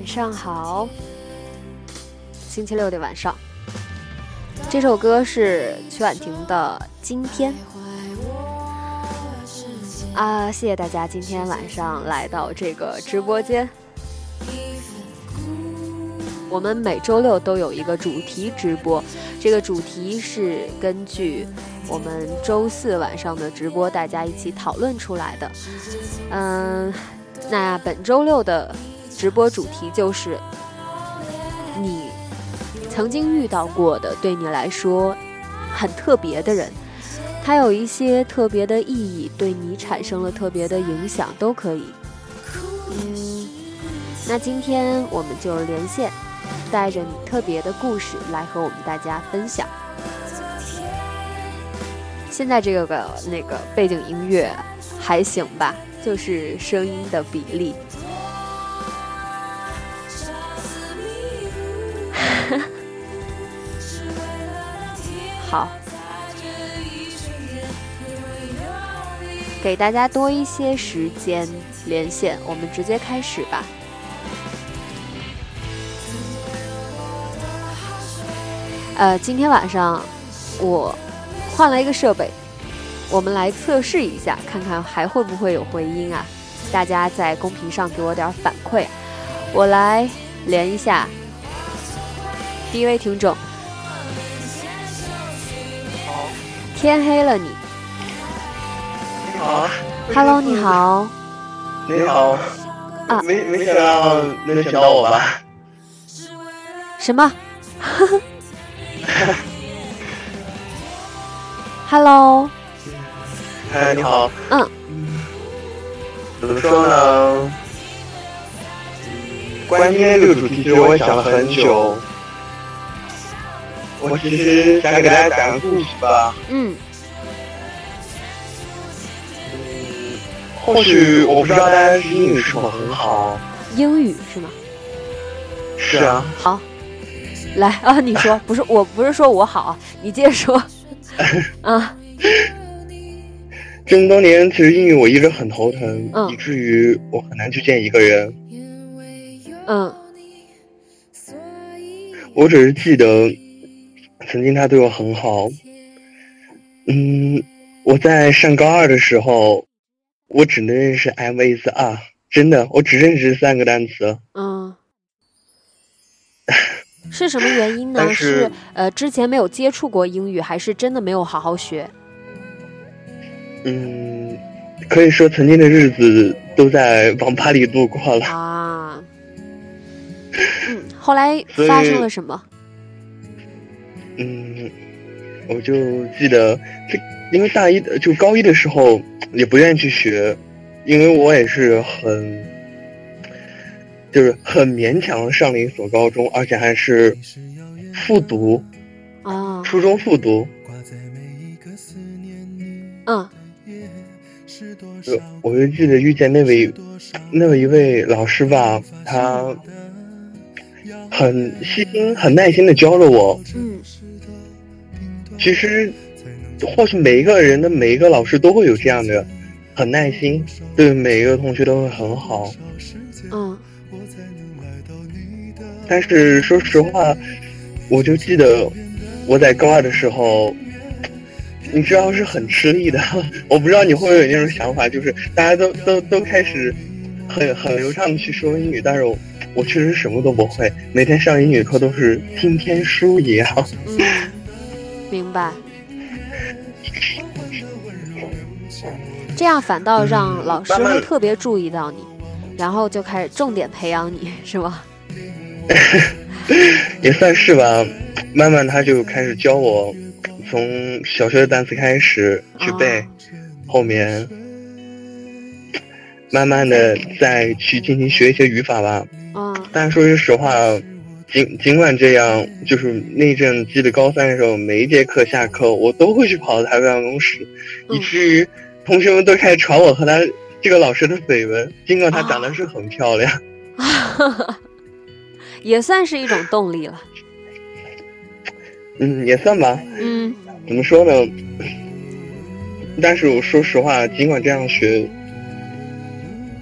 晚上好。星期六的晚上，这首歌是曲婉婷的《今天》啊，谢谢大家今天晚上来到这个直播间。我们每周六都有一个主题直播，这个主题是根据我们周四晚上的直播大家一起讨论出来的。嗯，那本周六的直播主题就是你曾经遇到过的，对你来说很特别的人，他有一些特别的意义，对你产生了特别的影响，都可以。嗯，那今天我们就连线，带着你特别的故事来和我们大家分享。现在这个那个背景音乐还行吧，就是声音的比例。好，给大家多一些时间连线，我们直接开始吧。呃，今天晚上我换了一个设备，我们来测试一下，看看还会不会有回音啊？大家在公屏上给我点反馈，我来连一下第一位听众。天黑了你。你好，Hello，你好，你好，啊。没没想到能想到我吧？什么？Hello，哎，你好，嗯，怎么说呢？嗯。关于今天这个主题，其实我也想了很久。我其实想给大家讲个故事吧。嗯，嗯，或许我不知道大家英语是否很好。英语是吗？是啊，好，来啊，你说，不是，我不是说我好，你接着说。啊，这么多年，其实英语我一直很头疼，嗯以至于我很难去见一个人。嗯我只是记得，曾经他对我很好。嗯，我在上高二的时候，我只能认识 M is are，真的，我只认识三个单词。嗯，是什么原因呢？但是呃之前没有接触过英语，还是真的没有好好学？嗯，可以说曾经的日子都在网吧里度过了。啊，嗯，后来发生了什么？嗯，我就记得这，因为大一的就高一的时候也不愿意去学，因为我也是很，就是很勉强上了一所高中，而且还是复读，啊，初中复读。嗯就我就记得遇见那位那位一位老师吧，他很细心、很耐心的教了我。嗯其实，或许每一个人的每一个老师都会有这样的，很耐心，对每一个同学都会很好。嗯但是说实话，我就记得我在高二的时候，你知道是很吃力的。我不知道你会不会有那种想法，就是大家都都都开始很很流畅的去说英语，但是我我确实什么都不会，每天上英语课都是听天书一样。嗯，明白。这样反倒让老师会特别注意到你，然后就开始重点培养你，是吧？也算是吧。慢慢他就开始教我，从小学的单词开始去背，哦后面慢慢的再去进行学一些语法吧。啊但是说句实话，尽尽管这样，就是那阵记得高三的时候，每一节课下课我都会去跑到他办公室，嗯以至于同学们都开始传我和他这个老师的绯闻。尽管她长得是很漂亮，也算是一种动力了。嗯，也算吧。嗯怎么说呢？但是我说实话，尽管这样学，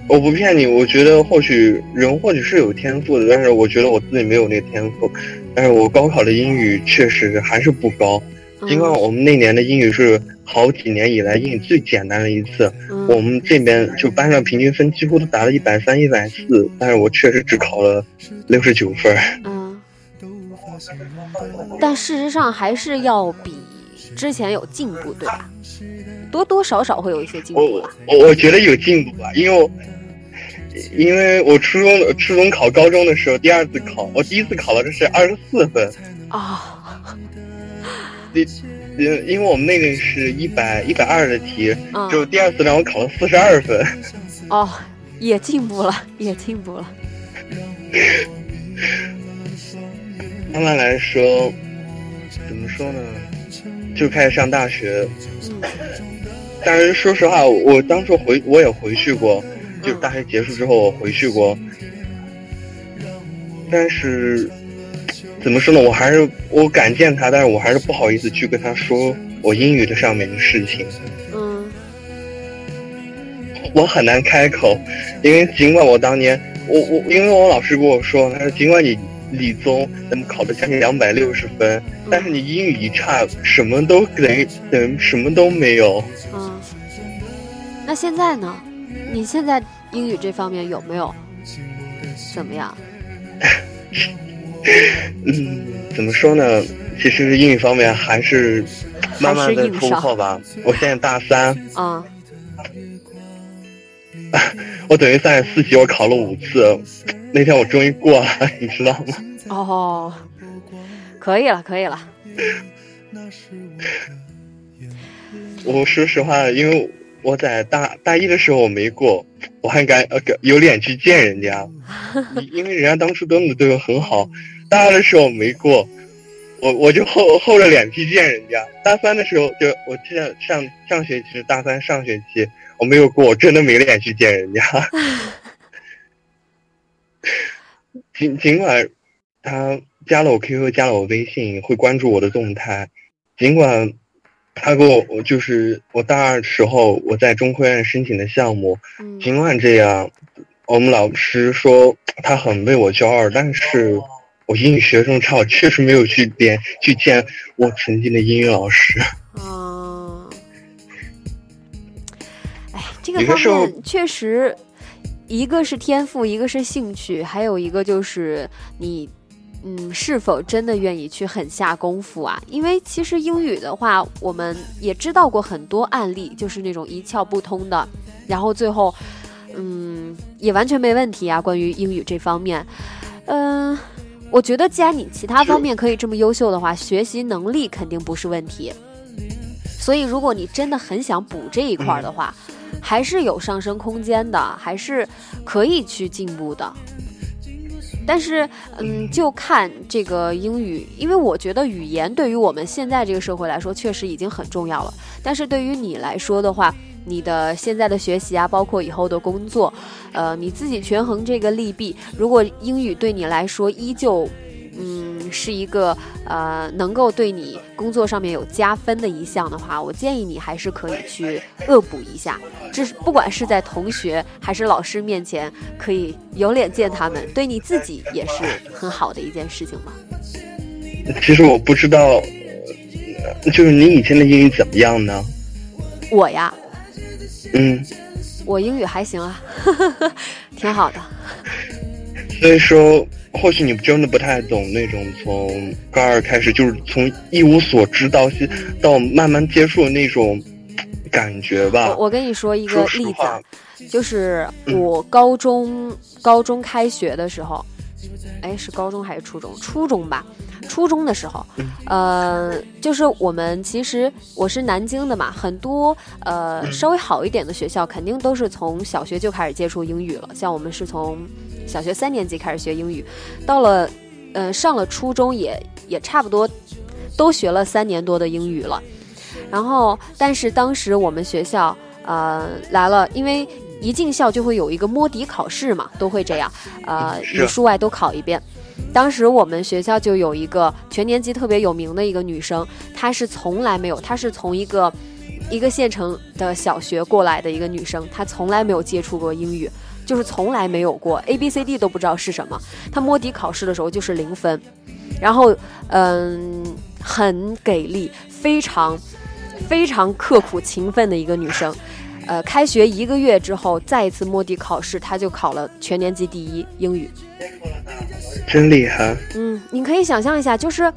我不骗你，我觉得或许人或许是有天赋的，但是我觉得我自己没有那个天赋。但是我高考的英语确实还是不高，尽管嗯我们那年的英语是好几年以来英语最简单的一次，我嗯们这边就班上平均分几乎都达到一百三、一百四，但是我确实只考了六十九分。嗯。但事实上还是要比之前有进步，对吧？多多少少会有一些进步我吧。我我觉得有进步吧，因为我因为我初中初中考高中的时候，第二次考，我第一次考了的是二十四分，啊、第因因为我们那个是一百一百二的题，嗯，就第二次让我考了四十二分。哦，也进步了，也进步了。慢慢来说，怎么说呢？就开始上大学，嗯但是说实话，我当时回我也回去过，就嗯大学结束之后我回去过，但是怎么说呢？我还是我敢见他，但是我还是不好意思去跟他说我英语的上面的事情，嗯我很难开口，因为尽管我当年我我因为我老师跟我说，他说尽管你理综能考的将近两百六十分，但是你英语一差，什么都等于等于什么都没有。嗯。那现在呢？你现在英语这方面有没有怎么样？嗯，怎么说呢？其实英语方面还是慢慢的突破吧。我现在大三，啊、我等于三十四级我考了五次，那天我终于过了，你知道吗？哦，可以了，可以了。我说实话，因为我在大大一的时候我没过，我还敢呃有脸去见人家，因为人家当初真的对我很好。大二的时候我没过，我我就厚厚着脸皮见人家。大三的时候就我记得上上学期大三上学期我没有过，我真的没脸去见人家。尽尽管他加了我 QQ，加了我微信，会关注我的动态，尽管他给我我就是我大二时候我在中科院申请的项目，嗯。尽管这样，我们老师说他很为我骄傲，但是我英语学生差，我确实没有去点去见我曾经的英语老师。嗯，哎，这个方面确实，一个是天赋，一个是兴趣，还有一个就是你，嗯，是否真的愿意去狠下功夫啊？因为其实英语的话，我们也知道过很多案例，就是那种一窍不通的，然后最后，嗯，也完全没问题啊。关于英语这方面，嗯、我觉得既然你其他方面可以这么优秀的话，学习能力肯定不是问题。所以，如果你真的很想补这一块的话，还是有上升空间的，还是可以去进步的。但是，嗯，就看这个英语，因为我觉得语言对于我们现在这个社会来说，确实已经很重要了。但是对于你来说的话，你的现在的学习啊，包括以后的工作，呃，你自己权衡这个利弊。如果英语对你来说依旧，嗯，是一个呃能够对你工作上面有加分的一项的话，我建议你还是可以去恶补一下。这是不管是在同学还是老师面前，可以有脸见他们，对你自己也是很好的一件事情嘛。其实我不知道，呃就是你以前的英语怎么样呢？我呀，嗯，我英语还行啊，挺好的。所以说，或许你真的不太懂那种从高二开始，就是从一无所知到到慢慢接触的那种感觉吧。我我跟你说一个例子啊，就是我高中高中开学的时候，哎，是高中还是初中？初中吧。初中的时候，呃，就是我们其实我是南京的嘛，很多呃稍微好一点的学校肯定都是从小学就开始接触英语了。像我们是从小学三年级开始学英语，到了呃上了初中也也差不多都学了三年多的英语了。然后，但是当时我们学校呃来了，因为一进校就会有一个摸底考试嘛，都会这样，呃是语数外都考一遍。当时我们学校就有一个全年级特别有名的一个女生，她是从来没有，她是从一个一个县城的小学过来的一个女生，她从来没有接触过英语，就是从来没有过 A B C D 都不知道是什么。她摸底考试的时候就是零分，然后嗯，很给力，非常非常刻苦勤奋的一个女生。呃，开学一个月之后，再一次摸底考试，她就考了全年级第一英语。真厉害。嗯，你可以想象一下，就是，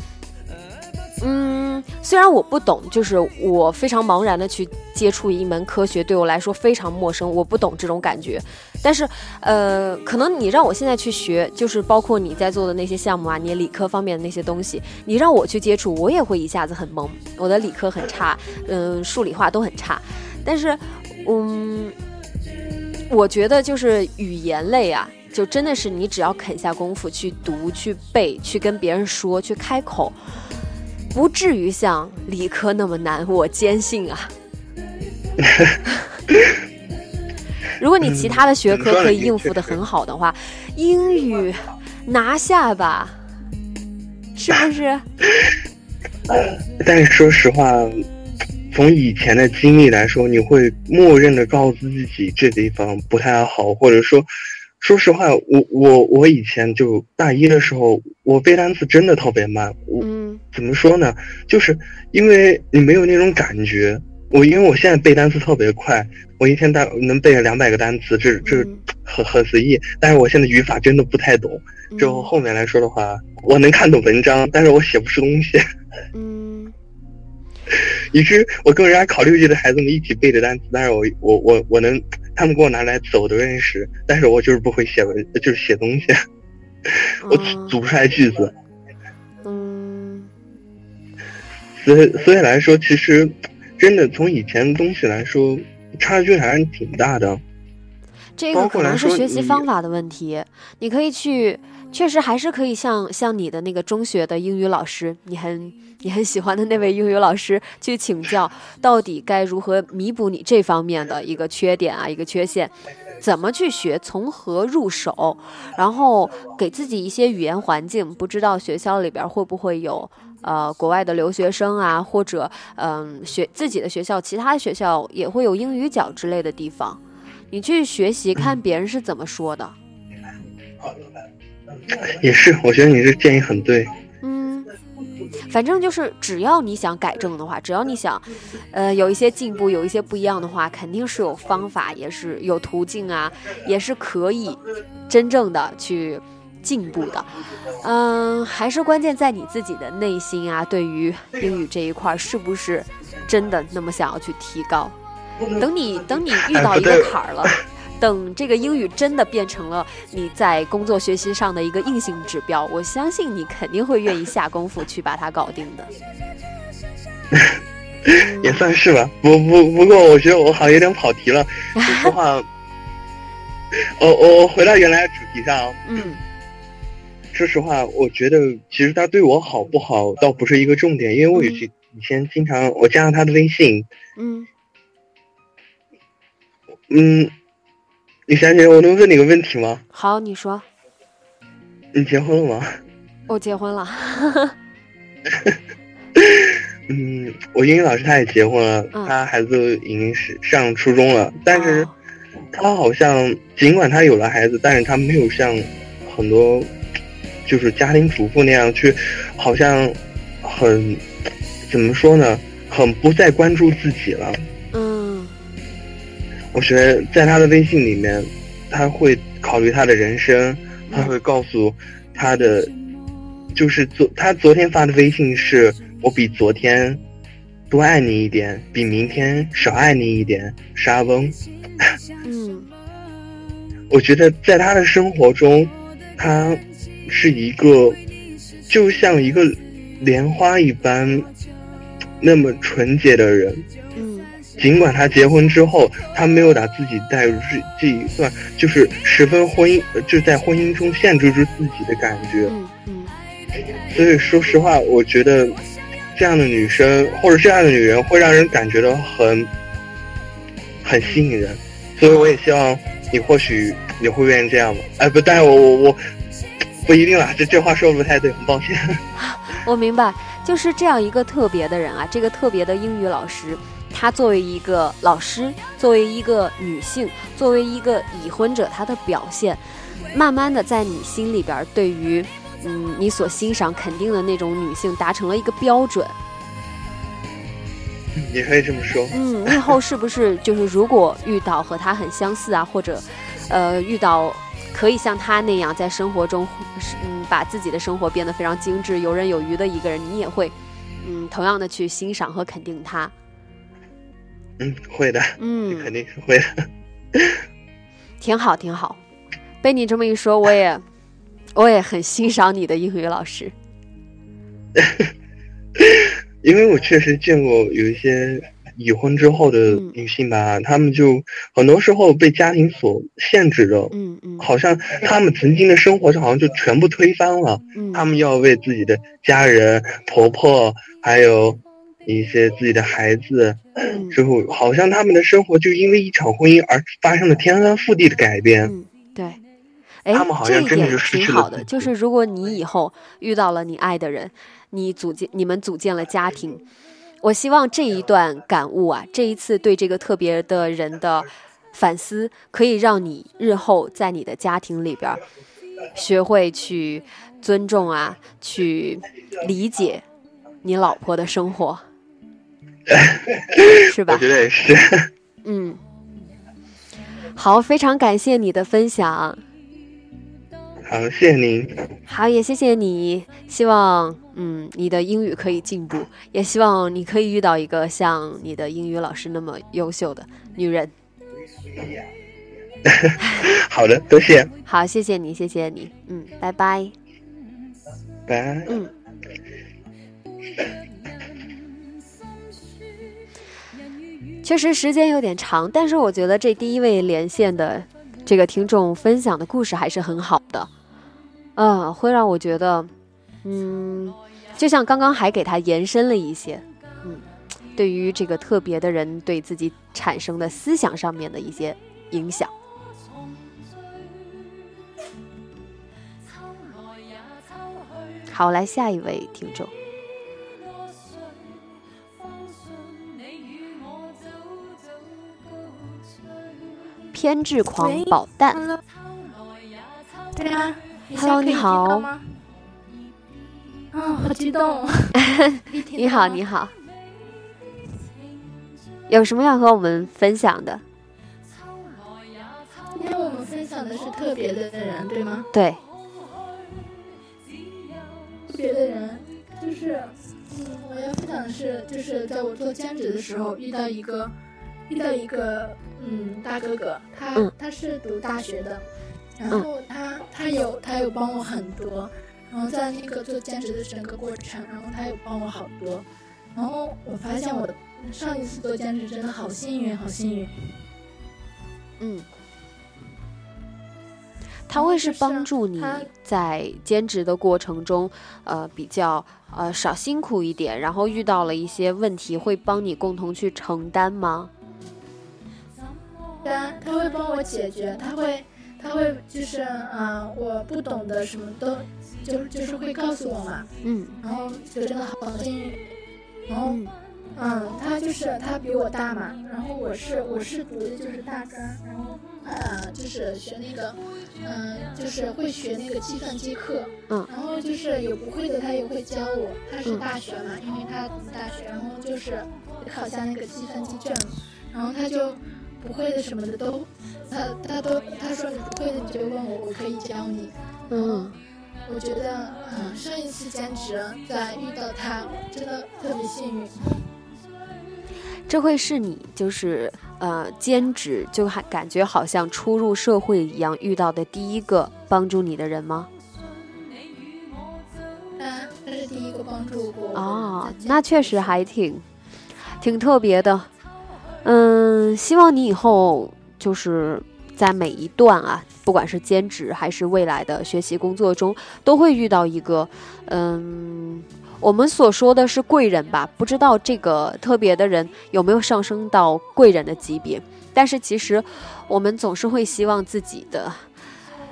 嗯，虽然我不懂，就是我非常茫然的去接触一门科学，对我来说非常陌生，我不懂这种感觉。但是，呃，可能你让我现在去学，就是包括你在做的那些项目啊，你理科方面的那些东西，你让我去接触，我也会一下子很懵。我的理科很差，嗯、数理化都很差。但是，嗯，我觉得就是语言类啊，就真的是你只要肯下功夫去读、去背、去跟别人说、去开口，不至于像理科那么难。我坚信啊。如果你其他的学科可以应付的很好的话，英语拿下吧，是不是？但是说实话，从以前的经历来说，你会默认的告诉自己这地方不太好，或者说，说实话，我我我以前就大一的时候，我背单词真的特别慢。我嗯怎么说呢？就是因为你没有那种感觉。我因为我现在背单词特别快，我一天大能背两百个单词，这这嗯很很随意。但是我现在语法真的不太懂。之后后面来说的话，我能看懂文章，但是我写不出东西。嗯 以致我跟人家考六级的孩子们一起背的单词，但是我我我我能，他们给我拿来走的认识，但是我就是不会写文，就是写东西，我嗯组不出来句子。嗯所以所以来说，其实真的从以前的东西来说，差距还是挺大的。这个可能是学习方法的问题，你可以去，确实还是可以像像你的那个中学的英语老师，你很你很喜欢的那位英语老师去请教，到底该如何弥补你这方面的一个缺点啊，一个缺陷，怎么去学，从何入手，然后给自己一些语言环境，不知道学校里边会不会有。呃，国外的留学生啊，或者嗯、学自己的学校，其他学校也会有英语角之类的地方。你去学习，看 别人是怎么说的。也是，我觉得你这建议很对。嗯，反正就是只要你想改正的话，只要你想，呃，有一些进步，有一些不一样的话，肯定是有方法，也是有途径啊，也是可以真正的去进步的。嗯，还是关键在你自己的内心啊，对于英语这一块儿是不是真的那么想要去提高？等你等你遇到一个坎儿了。等这个英语真的变成了你在工作学习上的一个硬性指标，我相信你肯定会愿意下功夫去把它搞定的。也算是吧。不不不过，我觉得我好像有点跑题了。说实话，我我我回到原来的主题上啊。嗯 说实话，我觉得其实他对我好不好倒不是一个重点，因为我以前以前经常我加上他的微信，嗯，嗯，李小姐，我能问你个问题吗？好，你说，你结婚了吗？我结婚了。嗯，我英语老师他也结婚了，嗯他孩子已经是上初中了，但是哦他好像尽管他有了孩子，但是他没有像很多就是家庭主妇那样去，好像很怎么说呢，很不再关注自己了。嗯我觉得在他的微信里面，他会考虑他的人生，他会告诉他的，就是昨他昨天发的微信是我比昨天多爱你一点，比明天少爱你一点，沙翁。嗯 我觉得在他的生活中，他是一个就像一个莲花一般那么纯洁的人。嗯尽管他结婚之后，他没有把自己带入这这一段，就是十分婚姻，呃就在婚姻中限制住自己的感觉。嗯嗯所以说实话，我觉得这样的女生或者这样的女人会让人感觉到很很吸引人。所以我也希望你或许你会愿意这样吧。哎，不，但是我我我不一定啦，这这话说的不太对，很抱歉。我明白，就是这样一个特别的人啊，这个特别的英语老师，她作为一个老师，作为一个女性，作为一个已婚者，她的表现，慢慢的在你心里边儿，对于嗯你所欣赏、肯定的那种女性，达成了一个标准。你可以这么说。嗯，你以后是不是就是如果遇到和她很相似啊，或者呃遇到可以像她那样在生活中嗯把自己的生活变得非常精致、游刃有余的一个人，你也会嗯同样的去欣赏和肯定她。嗯，会的，嗯，肯定是会的。挺好，挺好。被你这么一说，我也 我也很欣赏你的英语老师。因为我确实见过有一些已婚之后的嗯女性吧，她们就很多时候被家庭所限制着，嗯嗯好像她们曾经的生活就好像就全部推翻了。嗯，她们要为自己的家人、婆婆，还有一些自己的孩子，嗯之后好像他们的生活就因为一场婚姻而发生了天翻覆地的改变。嗯，对。哎他们，好这一点像真的就失挺好的，就是如果你以后遇到了你爱的人，你组建你们组建了家庭，我希望这一段感悟啊，这一次对这个特别的人的反思，可以让你日后在你的家庭里边学会去尊重啊，去理解你老婆的生活，是吧我？觉得也是。嗯，好，非常感谢你的分享。好，谢谢您。好，也谢谢你。希望嗯你的英语可以进步，也希望你可以遇到一个像你的英语老师那么优秀的女人。好的，多谢，好，谢谢你，谢谢你。嗯，拜拜。拜。嗯。确实时间有点长，但是我觉得这第一位连线的这个听众分享的故事还是很好的，嗯，会让我觉得，嗯，就像刚刚还给他延伸了一些，嗯，对于这个特别的人对自己产生的思想上面的一些影响。好，来下一位听众。偏执狂宝蛋对啊 Hello，你好吗？啊、好激动！你好，你好，有什么要和我们分享的？今天我们分享的是特别的人，对吗？对，特别的人就是，嗯，我要分享的是，就是在我做兼职的时候遇到一个，遇到一个，嗯，大哥哥，他、嗯他是读大学的，然后他他有他有帮我很多，然后在那个做兼职的整个过程，然后他有帮我好多，然后我发现我上一次做兼职真的好幸运，好幸运。嗯，他会是帮助你在兼职的过程中，呃，比较呃少辛苦一点，然后遇到了一些问题，会帮你共同去承担吗？对啊，他会帮我解决，他会，他会就是啊、我不懂的什么都，就是就是会告诉我嘛，嗯。然后就真的好幸运，然后嗯。嗯，他就是他比我大嘛，然后我是我是读的就是大专，然后呃就是学那个，嗯、就是会学那个计算机课，嗯。然后就是有不会的他也会教我，他是嗯大学嘛，因为他读大学，然后就是考下那个计算机证，然后他就不会的什么的都，他他都他说你不会的你就问我，我可以教你。嗯，我觉得，嗯，上一次兼职在遇到他，真的特别幸运。这会是你就是呃兼职就还感觉好像初入社会一样遇到的第一个帮助你的人吗？啊，这是第一个帮助过我的人哦在，兼那确实还挺挺特别的。嗯，希望你以后就是在每一段啊，不管是兼职还是未来的学习工作中，都会遇到一个嗯，我们所说的是贵人吧，不知道这个特别的人有没有上升到贵人的级别。但是其实我们总是会希望自己的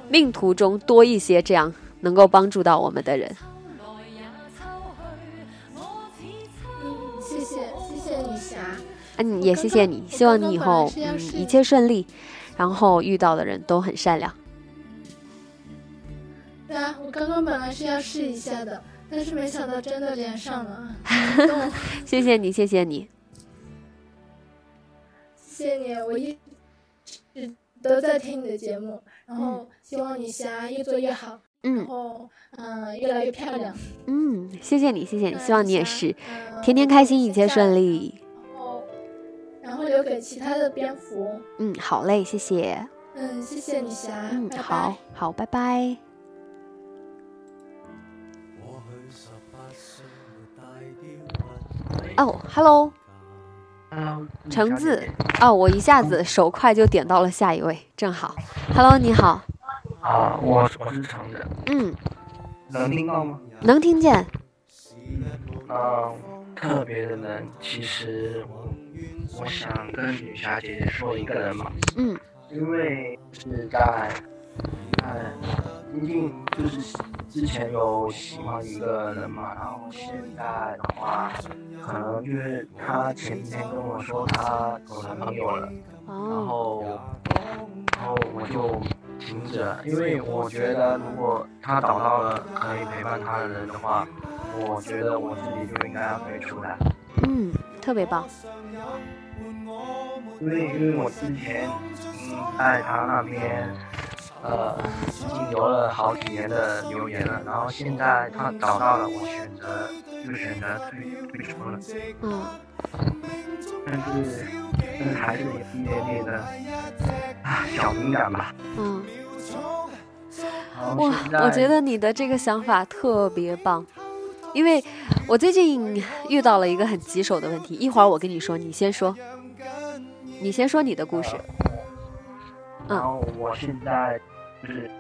命途中多一些这样能够帮助到我们的人。嗯，也谢谢你，希望你以后一切顺利，然后遇到的人都很善良。对啊，我刚刚本来是要试一下的，但是没想到真的连上了。谢谢你，谢谢你。谢谢你，我一直都在听你的节目，然后希望你霞越做越好，然嗯后嗯、越来越漂亮。嗯，谢谢你，谢谢你，嗯希望你也是嗯天天开心，一切顺。利。然后留给其他的蝙蝠。嗯，好嘞，谢谢。嗯，谢谢你霞。嗯，拜拜好好，拜拜。哦，Hello，嗯，橙子。哦，我一下子手快就点到了下一位，正好。Hello，你好。啊，我我是橙子，嗯，能听到吗？能听见。嗯，特别的人，其实我我想跟女侠姐姐说一个人嘛，嗯因为是在，嗯，毕竟就是之前有喜欢一个人嘛，然后现在的话，可能就是他前几天跟我说他有男朋友了。然哦，后，然后我就停止了，因为我觉得如果他找到了可以陪伴他的人的话，我觉得我自己就应该要退出来，嗯，特别棒。因为因为我之前嗯在他那边，呃，已经留了好几年的留言了，然后现在他找到了，我选择就选择退退出了，嗯但是但是还是有一点点的啊小敏感吧。嗯。哇我觉得你的这个想法特别棒，因为我最近遇到了一个很棘手的问题，一会儿我跟你说，你先说，你先说你的故事。嗯然后我现在就是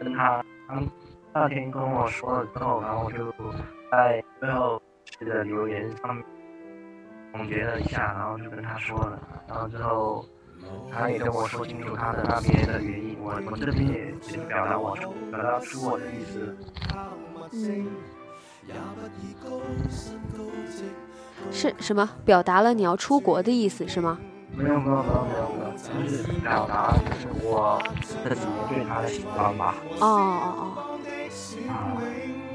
跟他，他那天跟我说了之后，然后我就在最后的留言上面总结了一下，然后就跟他说了，然后之后他也跟我说清楚他的那边的原因，我我这边也也表达我出表达出我的意思。嗯，是什么？表达了你要出国的意思是吗？没有没有没有没有没有，就是表达就是我自己对他的喜欢吧。哦哦哦，啊，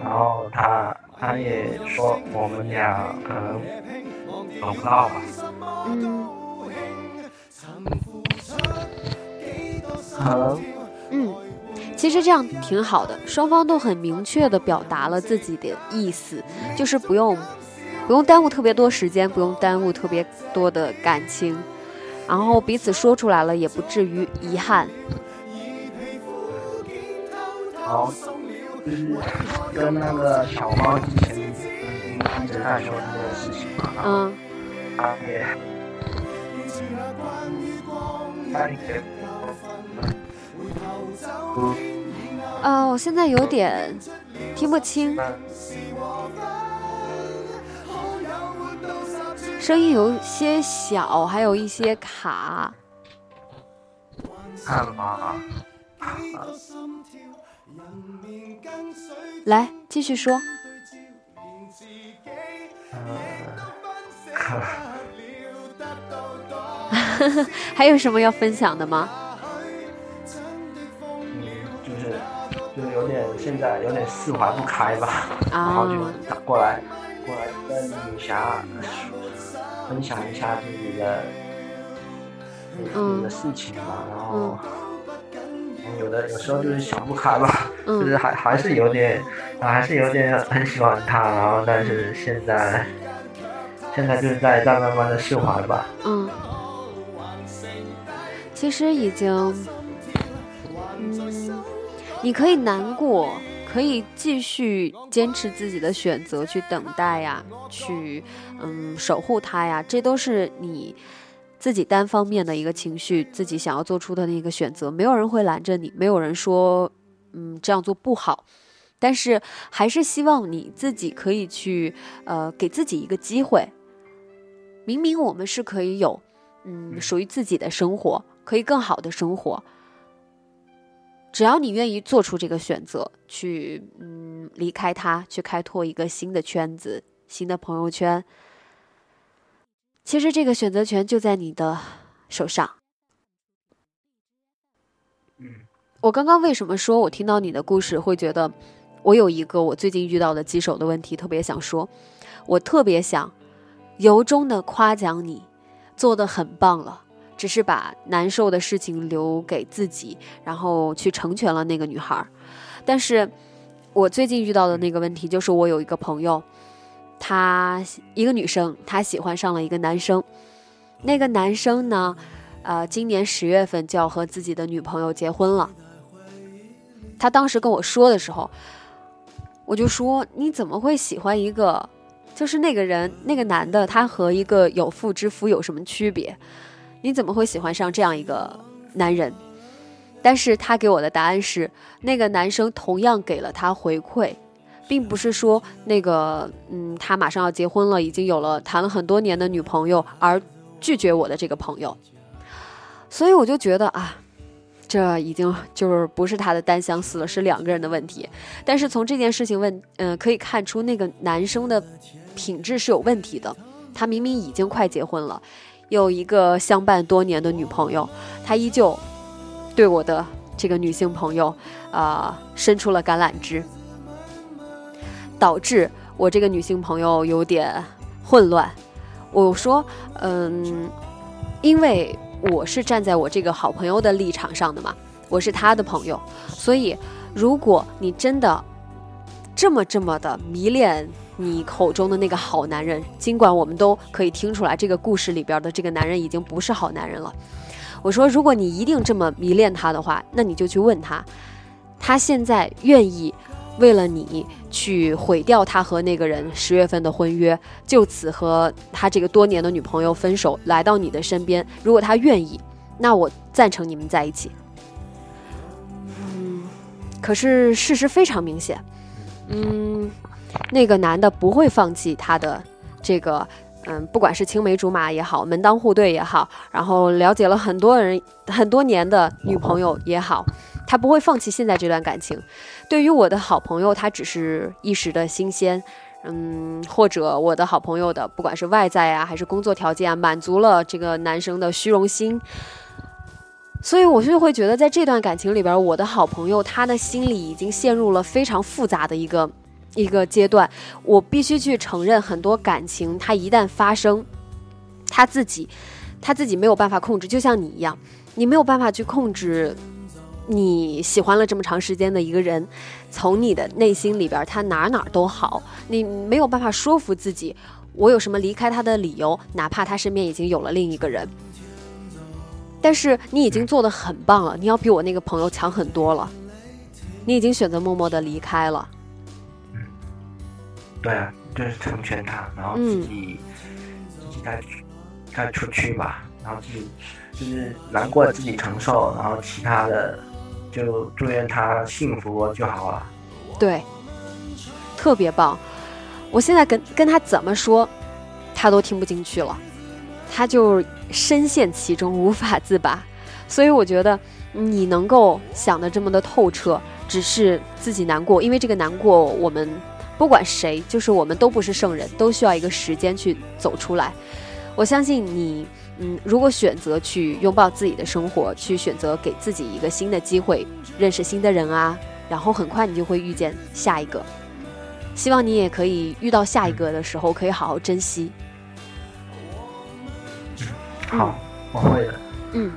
然后他他也说我们俩可能走不到吧，嗯。可能嗯，其实这样挺好的，双方都很明确的表达了自己的意思，就是不用不用耽误特别多时间，不用耽误特别多的感情，然后彼此说出来了，也不至于遗憾。然后就是跟那个小猫之前嗯一直在说这件事情嘛，嗯。啊哦，我现在有点听不清，声音有些小，还有一些卡。看吧，来，继续说。还有什么要分享的吗？嗯，就是就是有点现在有点释怀不开吧，然后就啊，打过来过来跟女侠分享一下自己的有的事情嘛，然后有的有时候就是想不开吧，就是还还是有点，还是有点很喜欢他，然后但是现在现在就是在在慢慢的释怀吧。嗯，其实已经，嗯，你可以难过。可以继续坚持自己的选择，去等待呀，去嗯守护他呀，这都是你自己单方面的一个情绪，自己想要做出的那个选择，没有人会拦着你，没有人说嗯这样做不好，但是还是希望你自己可以去呃给自己一个机会。明明我们是可以有嗯属于自己的生活，可以更好的生活。只要你愿意做出这个选择，去嗯离开他，去开拓一个新的圈子、新的朋友圈，其实这个选择权就在你的手上。我刚刚为什么说我听到你的故事会觉得我有一个我最近遇到的棘手的问题，特别想说，我特别想由衷的夸奖你，做的很棒了。只是把难受的事情留给自己，然后去成全了那个女孩。但是，我最近遇到的那个问题就是，我有一个朋友，她一个女生，她喜欢上了一个男生。那个男生呢，呃，今年十月份就要和自己的女朋友结婚了。他当时跟我说的时候，我就说：“你怎么会喜欢一个，就是那个人，那个男的，他和一个有妇之夫有什么区别？”你怎么会喜欢上这样一个男人？但是他给我的答案是，那个男生同样给了他回馈，并不是说那个嗯，他马上要结婚了，已经有了谈了很多年的女朋友而拒绝我的这个朋友。所以我就觉得啊，这已经就是不是他的单相思了，是两个人的问题。但是从这件事情问，嗯，可以看出那个男生的品质是有问题的。他明明已经快结婚了。有一个相伴多年的女朋友，他依旧对我的这个女性朋友，啊，伸出了橄榄枝，导致我这个女性朋友有点混乱。我说，嗯，因为我是站在我这个好朋友的立场上的嘛，我是他的朋友，所以如果你真的这么这么的迷恋。你口中的那个好男人，尽管我们都可以听出来，这个故事里边的这个男人已经不是好男人了。我说，如果你一定这么迷恋他的话，那你就去问他，他现在愿意为了你去毁掉他和那个人十月份的婚约，就此和他这个多年的女朋友分手，来到你的身边。如果他愿意，那我赞成你们在一起。嗯，可是事实非常明显，嗯。那个男的不会放弃他的这个，嗯，不管是青梅竹马也好，门当户对也好，然后了解了很多人很多年的女朋友也好，他不会放弃现在这段感情。对于我的好朋友，他只是一时的新鲜，嗯，或者我的好朋友的不管是外在啊，还是工作条件，满足了这个男生的虚荣心，所以我就会觉得，在这段感情里边，我的好朋友他的心里已经陷入了非常复杂的一个。一个阶段，我必须去承认，很多感情它一旦发生，他自己，他自己没有办法控制，就像你一样，你没有办法去控制你喜欢了这么长时间的一个人，从你的内心里边，他哪哪都好，你没有办法说服自己，我有什么离开他的理由，哪怕他身边已经有了另一个人，但是你已经做的很棒了，你要比我那个朋友强很多了，你已经选择默默的离开了。对啊，就是成全他，然后自己自己再再出去吧，然后自己就是难过自己承受，然后其他的就祝愿他幸福就好了。对，特别棒。我现在跟跟他怎么说，他都听不进去了，他就深陷其中无法自拔。所以我觉得你能够想的这么的透彻，只是自己难过，因为这个难过我们。不管谁，就是我们都不是圣人，都需要一个时间去走出来。我相信你，嗯，如果选择去拥抱自己的生活，去选择给自己一个新的机会，认识新的人啊，然后很快你就会遇见下一个。希望你也可以遇到下一个的时候，可以好好珍惜。好，我会的。嗯，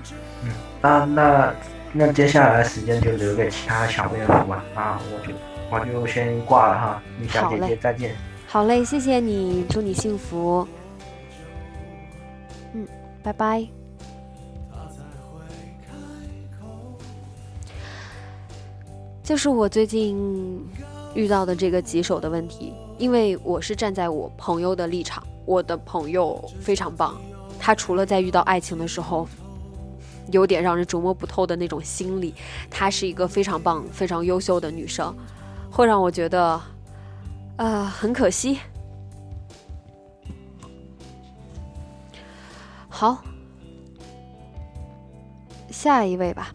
嗯，那那那接下来的时间就留给其他小蝙蝠吧。啊，我就我就先挂了哈，李小姐好嘞姐再见。好嘞，谢谢你，祝你幸福。嗯，拜拜。就是我最近遇到的这个棘手的问题，因为我是站在我朋友的立场，我的朋友非常棒，他除了在遇到爱情的时候有点让人琢磨不透的那种心理，她是一个非常棒、非常优秀的女生，会让我觉得，呃，很可惜。好，下一位吧。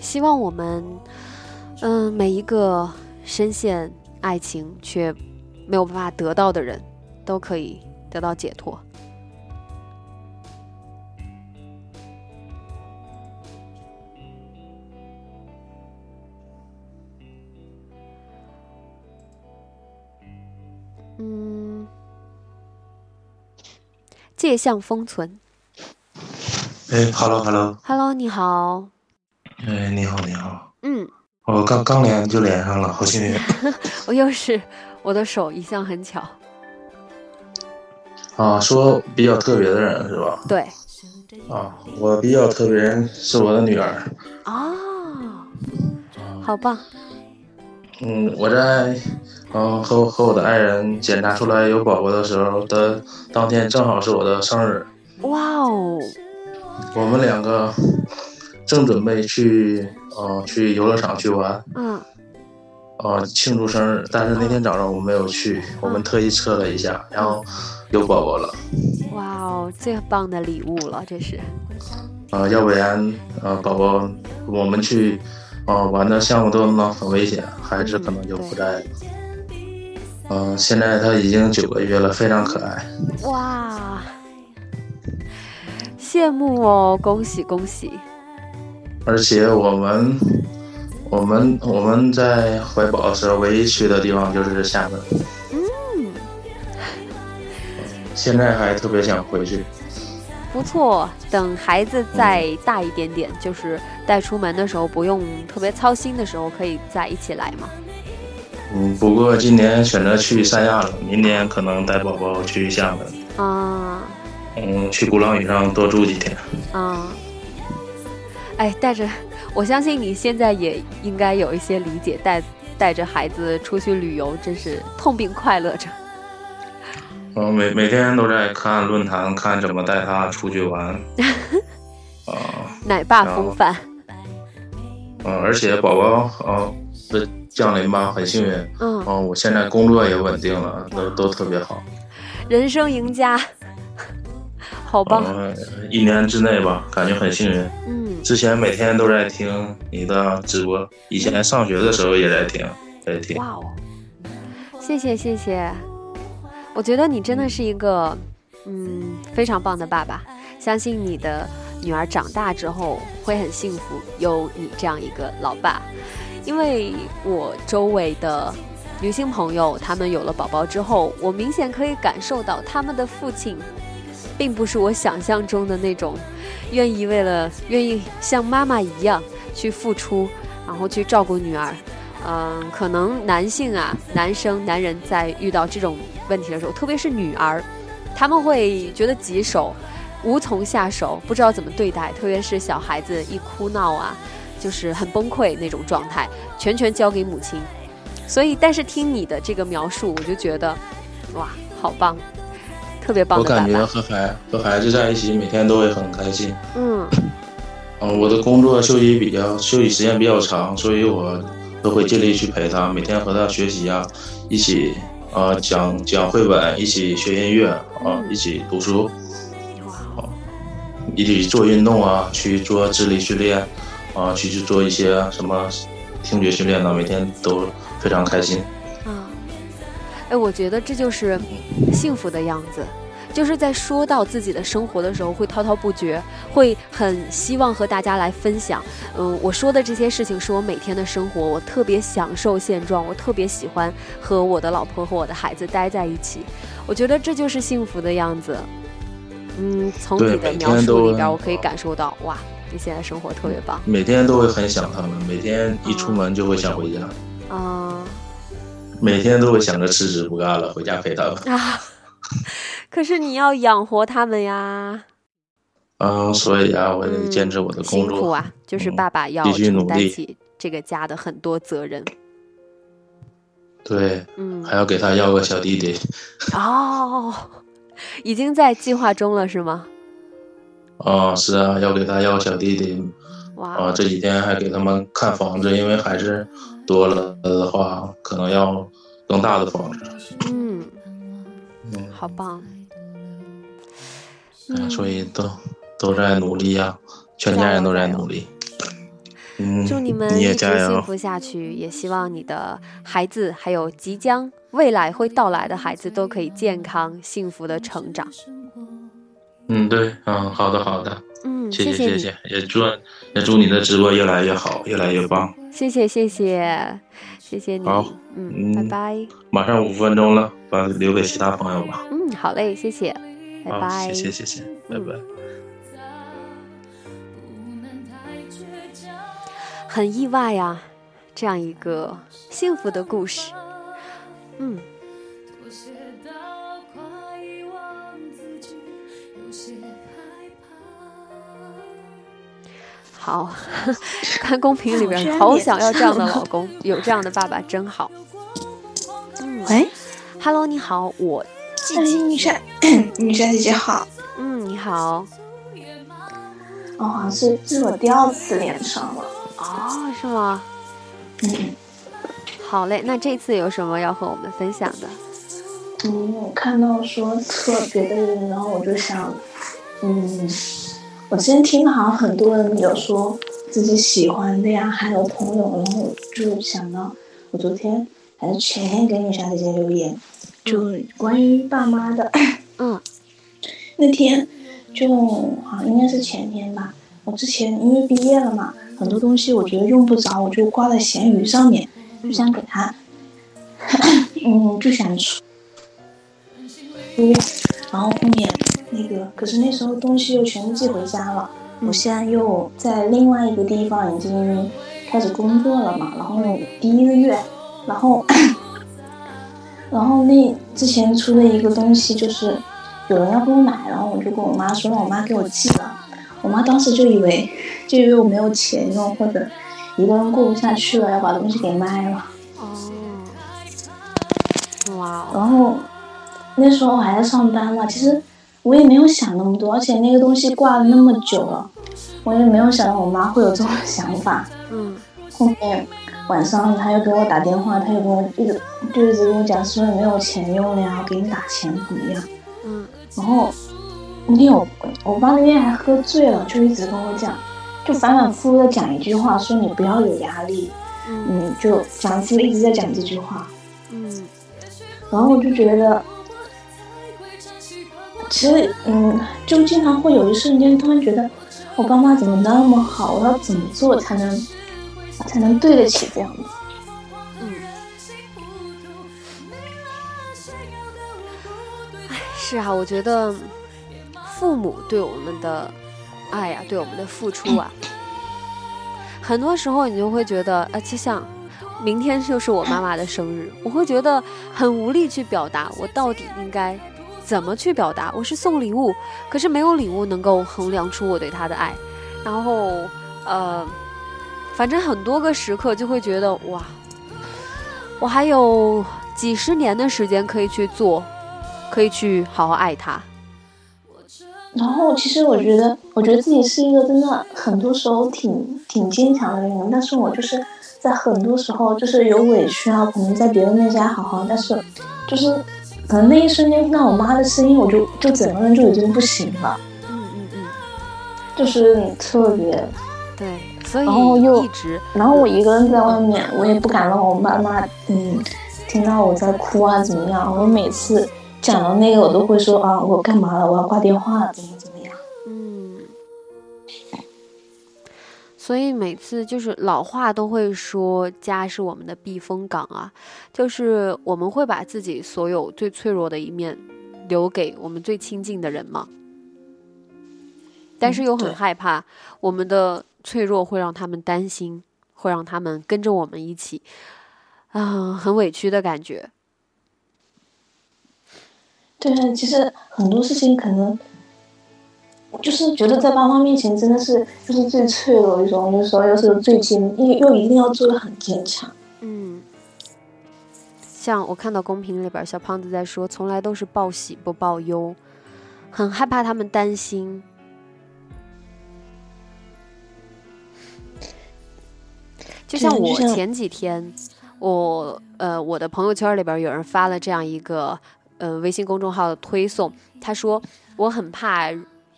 希望我们，嗯，每一个深陷爱情却没有办法得到的人，都可以得到解脱。嗯，借相封存。哎，hello hello，Hello，你好。哎，你好你好，嗯，我刚刚连就连上了，好幸运 我又是我的手一向很巧。啊！说比较特别的人是吧？对啊，我比较特别人是我的女儿。啊，好棒。嗯，我在嗯和和我的爱人检查出来有宝宝的时候的当天正好是我的生日，哇哦，我们两个正准备去呃去游乐场去玩，嗯呃庆祝生日，但是那天早上我没有去，我们特意测了一下，然后有宝宝了。哇哦，最棒的礼物了，这是。呃，要不然呃，宝宝我们去呃玩的项目都呢很危险，孩子可能就不在了。嗯、现在他已经九个月了，非常可爱。哇，羡慕哦，恭喜恭喜。而且我们我们我们在怀宝的时候，唯一去的地方就是厦门。嗯，现在还特别想回去。不错。等孩子再大一点点，就是带出门的时候不用特别操心的时候，可以再一起来嘛。嗯，不过今年选择去三亚了，明年可能带宝宝去厦门。啊嗯，去鼓浪屿上多住几天。啊，哎，带着，我相信你现在也应该有一些理解，带带着孩子出去旅游，真是痛并快乐着。嗯，每每天都在看论坛，看怎么带他出去玩。啊、奶爸风范。嗯，而且宝宝啊的降临吧，很幸运。嗯，啊，我现在工作也稳定了，都都特别好。人生赢家，好棒。嗯，一年之内吧，感觉很幸运。嗯，之前每天都在听你的直播，以前上学的时候也在听，在听。哇哦，谢谢谢谢，我觉得你真的是一个嗯非常棒的爸爸，相信你的女儿长大之后会很幸福，有你这样一个老爸。因为我周围的女性朋友，她们有了宝宝之后，我明显可以感受到他们的父亲，并不是我想象中的那种愿意为了愿意像妈妈一样去付出，然后去照顾女儿。嗯，可能男性啊，男生、男人在遇到这种问题的时候，特别是女儿，他们会觉得棘手，无从下手，不知道怎么对待。特别是小孩子一哭闹啊，就是很崩溃那种状态，全权交给母亲。所以，但是听你的这个描述，我就觉得，哇，好棒，特别棒我感觉。和孩和孩子在一起，每天都会很开心。嗯嗯，我的工作休息比较休息时间比较长，所以我都会尽力去陪他，每天和他学习啊，一起呃讲讲绘本，一起学音乐啊，嗯一起读书，啊，一起做运动啊，去做智力训练啊，去去做一些什么听觉训练呢，每天都非常开心。啊，哎，我觉得这就是幸福的样子，就是在说到自己的生活的时候，会滔滔不绝，会很希望和大家来分享。嗯，我说的这些事情是我每天的生活，我特别享受现状，我特别喜欢和我的老婆和我的孩子待在一起。我觉得这就是幸福的样子。嗯，从你的描述里边，我可以感受到，哇，你现在生活特别棒每天都会很想他们，每天一出门就会想回家，啊每天都会想着辞职不干了，回家陪他们。啊！可是你要养活他们呀，嗯，所以啊，我得嗯坚持我的工作。辛苦啊！就是嗯爸爸要承担起这个家的很多责任。对，嗯，还要给他要个小弟弟。哦，已经在计划中了是吗？啊、是啊，要给他要个小弟弟。哇，啊，这几天还给他们看房子，因为孩子多了的话，可能要更大的房子。嗯，嗯，好棒。嗯所以都都在努力呀、全家人都在努力。嗯，祝你们一直。幸福下去，也希望你的孩子还有即将未来会到来的孩子都可以健康幸福的成长。嗯，对，嗯，好的，好的，嗯，谢谢你，谢谢，也祝也祝你的直播越来越好，越来越棒。谢谢谢谢谢谢你好，嗯，拜嗯拜，马上五分钟了，把留给其他朋友吧。嗯，好嘞，谢谢，拜好，拜，谢谢谢谢，拜拜。很意外呀、这样一个幸福的故事，嗯。妥协到快遗忘自己，有些害怕。好，看公屏里边好好想要这样的老公，有这样的爸爸真好。嗯喂，，Hello，你好，我季哎，季，女神，女神姐姐好。嗯，你好，哦，好像是这是我第二次连上了。哦，是吗？嗯好嘞，那这次有什么要和我们分享的？嗯，我看到说特别的人，然后我就想，嗯，我之前听到好像很多人有说自己喜欢的呀，还有朋友，然后我就想到，我昨天还是前天给女神姐姐留言，就关于爸妈的。嗯。那天就好像应该是前天吧，我之前因为毕业了嘛，很多东西我觉得用不着，我就挂在闲鱼上面，就想给他，嗯，就想出，然后后面那个，可是那时候东西又全部寄回家了，我现在又在另外一个地方已经开始工作了嘛，然后第一个月，然后，然后那之前出的一个东西就是。有人要给我买，然后我就跟我妈说让我妈给我寄了。我妈当时就以为，就以为我没有钱用，或者一个人过不下去了，要把东西给卖了。哦，哇哦，然后那时候我还在上班嘛，其实我也没有想那么多，而且那个东西挂了那么久了，我也没有想到我妈会有这种想法。嗯后面晚上他又给我打电话，他又跟我一直就一直跟我讲说没有钱用了呀，我给你打钱怎么样？嗯然后那天我我爸那天还喝醉了，就一直跟我讲，就反反复复的讲一句话，说你不要有压力，嗯嗯，就反复一直在讲这句话。嗯然后我就觉得，其实嗯，就经常会有一瞬间突然觉得，我爸妈怎么那么好，我要怎么做才能才能对得起这样子？嗯，哎，是啊，我觉得父母对我们的爱呀、对我们的付出啊，很多时候你就会觉得，啊，就像明天就是我妈妈的生日，我会觉得很无力去表达，我到底应该怎么去表达？我是送礼物，可是没有礼物能够衡量出我对她的爱，然后呃，反正很多个时刻就会觉得哇，我还有几十年的时间可以去做，可以去好好爱他。然后其实我觉得，我觉得自己是一个真的很多时候挺挺坚强的人，但是我就是在很多时候就是有委屈啊，可能在别人面前还好好，但是就是可能那一瞬间听到我妈的声音，我就就整个人就已经不行了，嗯嗯嗯，就是特别。对，所以然后又一直然后我一个人在外面，我也不敢让我妈妈嗯听到我在哭啊怎么样，我每次讲到那个我都会说啊我干嘛了，我要挂电话了，怎么怎么样。嗯，所以每次就是老话都会说家是我们的避风港啊，就是我们会把自己所有最脆弱的一面留给我们最亲近的人嘛。但是又很害怕我们的脆弱会让他们担心，会让他们跟着我们一起，啊、很委屈的感觉。对啊，其实很多事情可能就是觉得在爸妈面前真的是就是最脆弱的一种，有时候又是最坚，又又一定要做的很坚强。嗯，像我看到公屏里边小胖子在说，从来都是报喜不报忧，很害怕他们担心。就像我前几天，我呃我的朋友圈里边有人发了这样一个呃微信公众号的推送，他说我很怕。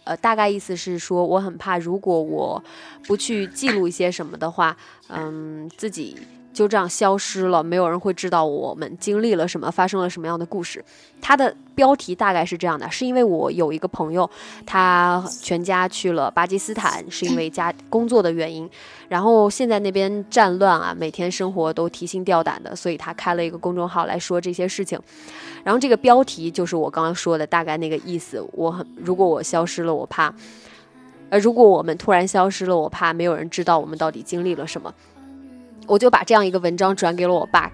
呃，大概意思是说，我很怕，如果我不去记录一些什么的话，嗯，自己就这样消失了，没有人会知道我们经历了什么，发生了什么样的故事。它的标题大概是这样的：是因为我有一个朋友，他全家去了巴基斯坦，是因为家工作的原因，然后现在那边战乱啊，每天生活都提心吊胆的，所以他开了一个公众号来说这些事情。然后这个标题就是我刚刚说的大概那个意思。我很，如果我消失了，我怕。呃，如果我们突然消失了，我怕没有人知道我们到底经历了什么。我就把这样一个文章转给了我爸，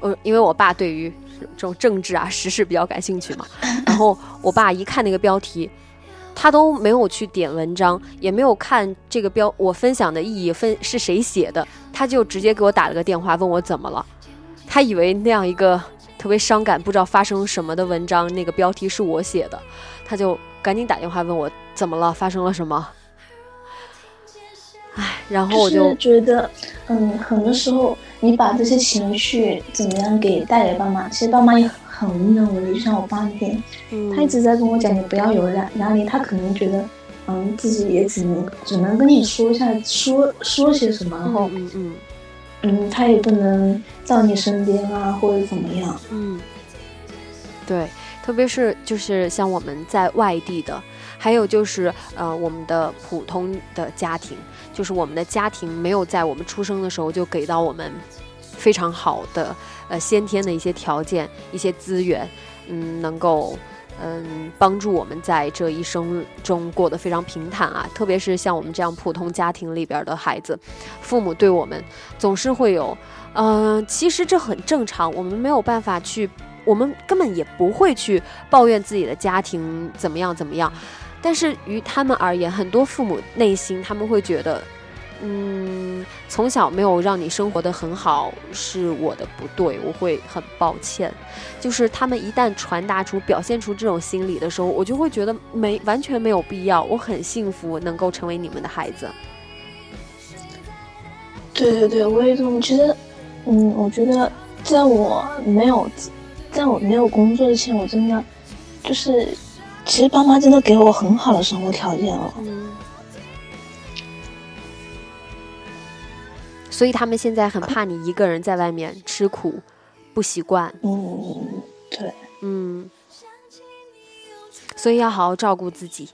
呃，因为我爸对于这种政治啊、时事比较感兴趣嘛。然后我爸一看那个标题，他都没有去点文章，也没有看这个标我分享的意义分是谁写的，他就直接给我打了个电话，问我怎么了。他以为那样一个特别伤感、不知道发生什么的文章，那个标题是我写的，他就赶紧打电话问我怎么了，发生了什么。唉，然后我就就是觉得，嗯，很多时候你把这些情绪怎么样给带给爸妈，其实爸妈也很无能为力。就像我爸那边，嗯他一直在跟我讲，你不要有压压力。他可能觉得，嗯，自己也只能只能跟你说一下，说说些什么，然后，嗯嗯嗯，他也不能到你身边啊，或者怎么样。嗯，对，特别是就是像我们在外地的，还有就是呃我们的普通的家庭，就是我们的家庭没有在我们出生的时候就给到我们非常好的呃先天的一些条件、一些资源，嗯，能够。嗯，帮助我们在这一生中过得非常平坦啊！特别是像我们这样普通家庭里边的孩子，父母对我们总是会有，嗯、其实这很正常，我们没有办法去，我们根本也不会去抱怨自己的家庭怎么样怎么样。但是于他们而言，很多父母内心他们会觉得，嗯，从小没有让你生活的很好是我的不对，我会很抱歉。就是他们一旦传达出、表现出这种心理的时候，我就会觉得没完全没有必要。我很幸福能够成为你们的孩子。对对对，我也这么觉得。嗯，我觉得在我没有在我没有工作之前，我真的就是，其实爸妈真的给我很好的生活条件了。嗯，所以他们现在很怕你一个人在外面吃苦，不习惯。嗯，对，嗯，所以要好好照顾自己。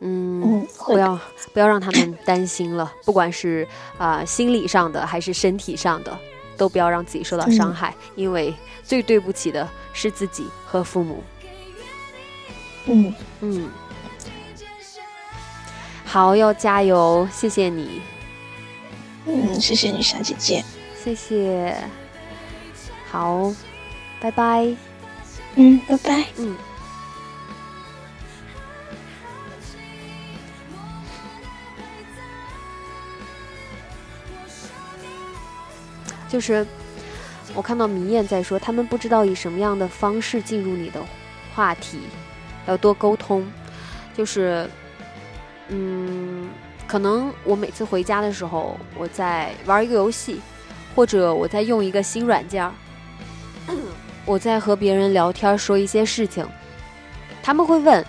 嗯，不要不要让他们担心了，不管是啊、心理上的还是身体上的，都不要让自己受到伤嗯害，因为最对不起的是自己和父母。嗯，嗯，好，要加油！谢谢你，嗯，谢谢你，小姐姐。谢谢。好，拜拜。嗯，拜拜。嗯。就是我看到明艳在说，他们不知道以什么样的方式进入你的话题，要多沟通。就是，嗯，可能我每次回家的时候，我在玩一个游戏，或者我在用一个新软件儿，我在和别人聊天说一些事情，他们会问，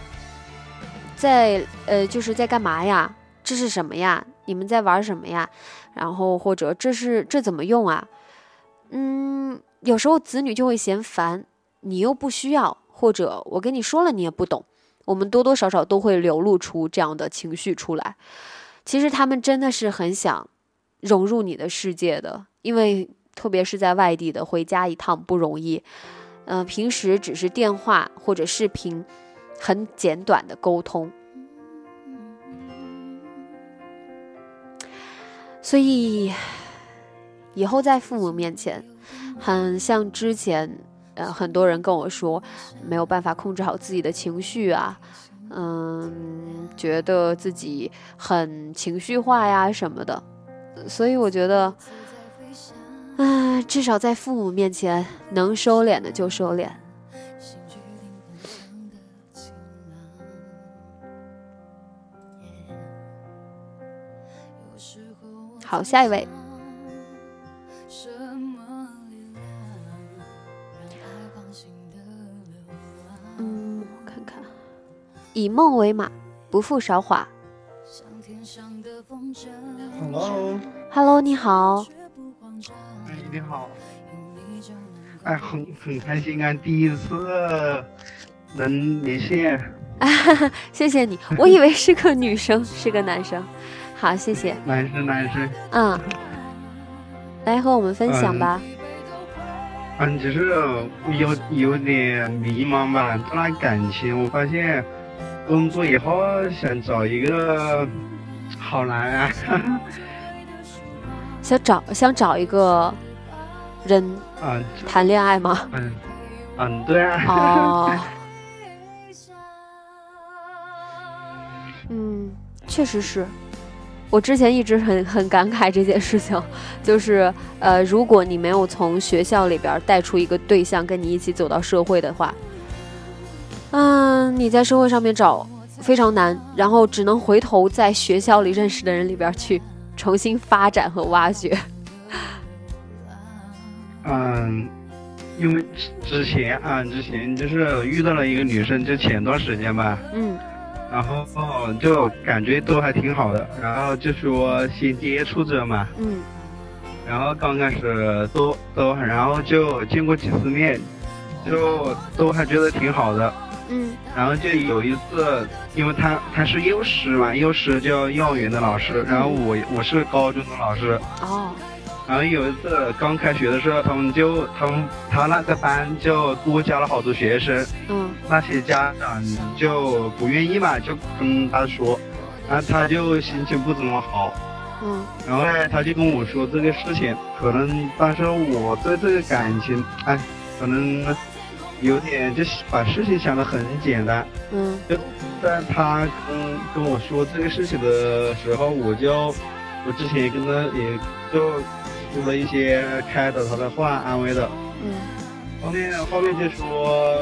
在呃就是在干嘛呀？这是什么呀？你们在玩什么呀？然后或者这是这怎么用啊？嗯，有时候子女就会嫌烦，你又不需要，或者我跟你说了你也不懂，我们多多少少都会流露出这样的情绪出来。其实他们真的是很想融入你的世界的，因为特别是在外地的，回家一趟不容易。嗯、平时只是电话或者视频，很简短的沟通。所以以后在父母面前，很像之前，呃，很多人跟我说没有办法控制好自己的情绪啊，嗯，觉得自己很情绪化呀什么的，所以我觉得，啊，至少在父母面前能收敛的就收敛。好，下一位。嗯，我看看，以梦为马，不负韶华。Hello，你好。哎，你好。哎，很很开心啊，第一次能连线。谢谢你，我以为是个女生，是个男生。好，谢谢。男生，男生。嗯，来和我们分享吧。嗯，就是有有点迷茫吧，这段感情，我发现工作以后想找一个好男啊。想找想找一个人啊谈恋爱吗？嗯嗯，对啊。哦。嗯，确实是。我之前一直很很感慨这件事情，就是呃，如果你没有从学校里边带出一个对象跟你一起走到社会的话，嗯，你在社会上面找非常难，然后只能回头在学校里认识的人里边去重新发展和挖掘。嗯，因为之前啊，之前就是遇到了一个女生，就前段时间吧。嗯。然后就感觉都还挺好的，然后就说先接触着嘛，嗯，然后刚开始都都，然后就见过几次面，就都还觉得挺好的，嗯，然后就有一次，因为他他是幼师嘛，幼师叫幼儿园的老师，然后我我是高中的老师，哦，然后有一次刚开学的时候，他们就他们他那个班就多加了好多学生，嗯，那些家长就不愿意嘛，就跟他说，然后他就心情不怎么好，嗯，然后呢，他就跟我说这个事情，可能当时我对这个感情，哎，可能有点就把事情想得很简单，嗯，就在他跟跟我说这个事情的时候，我就我之前也跟他也就。说了一些开导他的话，安慰的。嗯。后面后面就说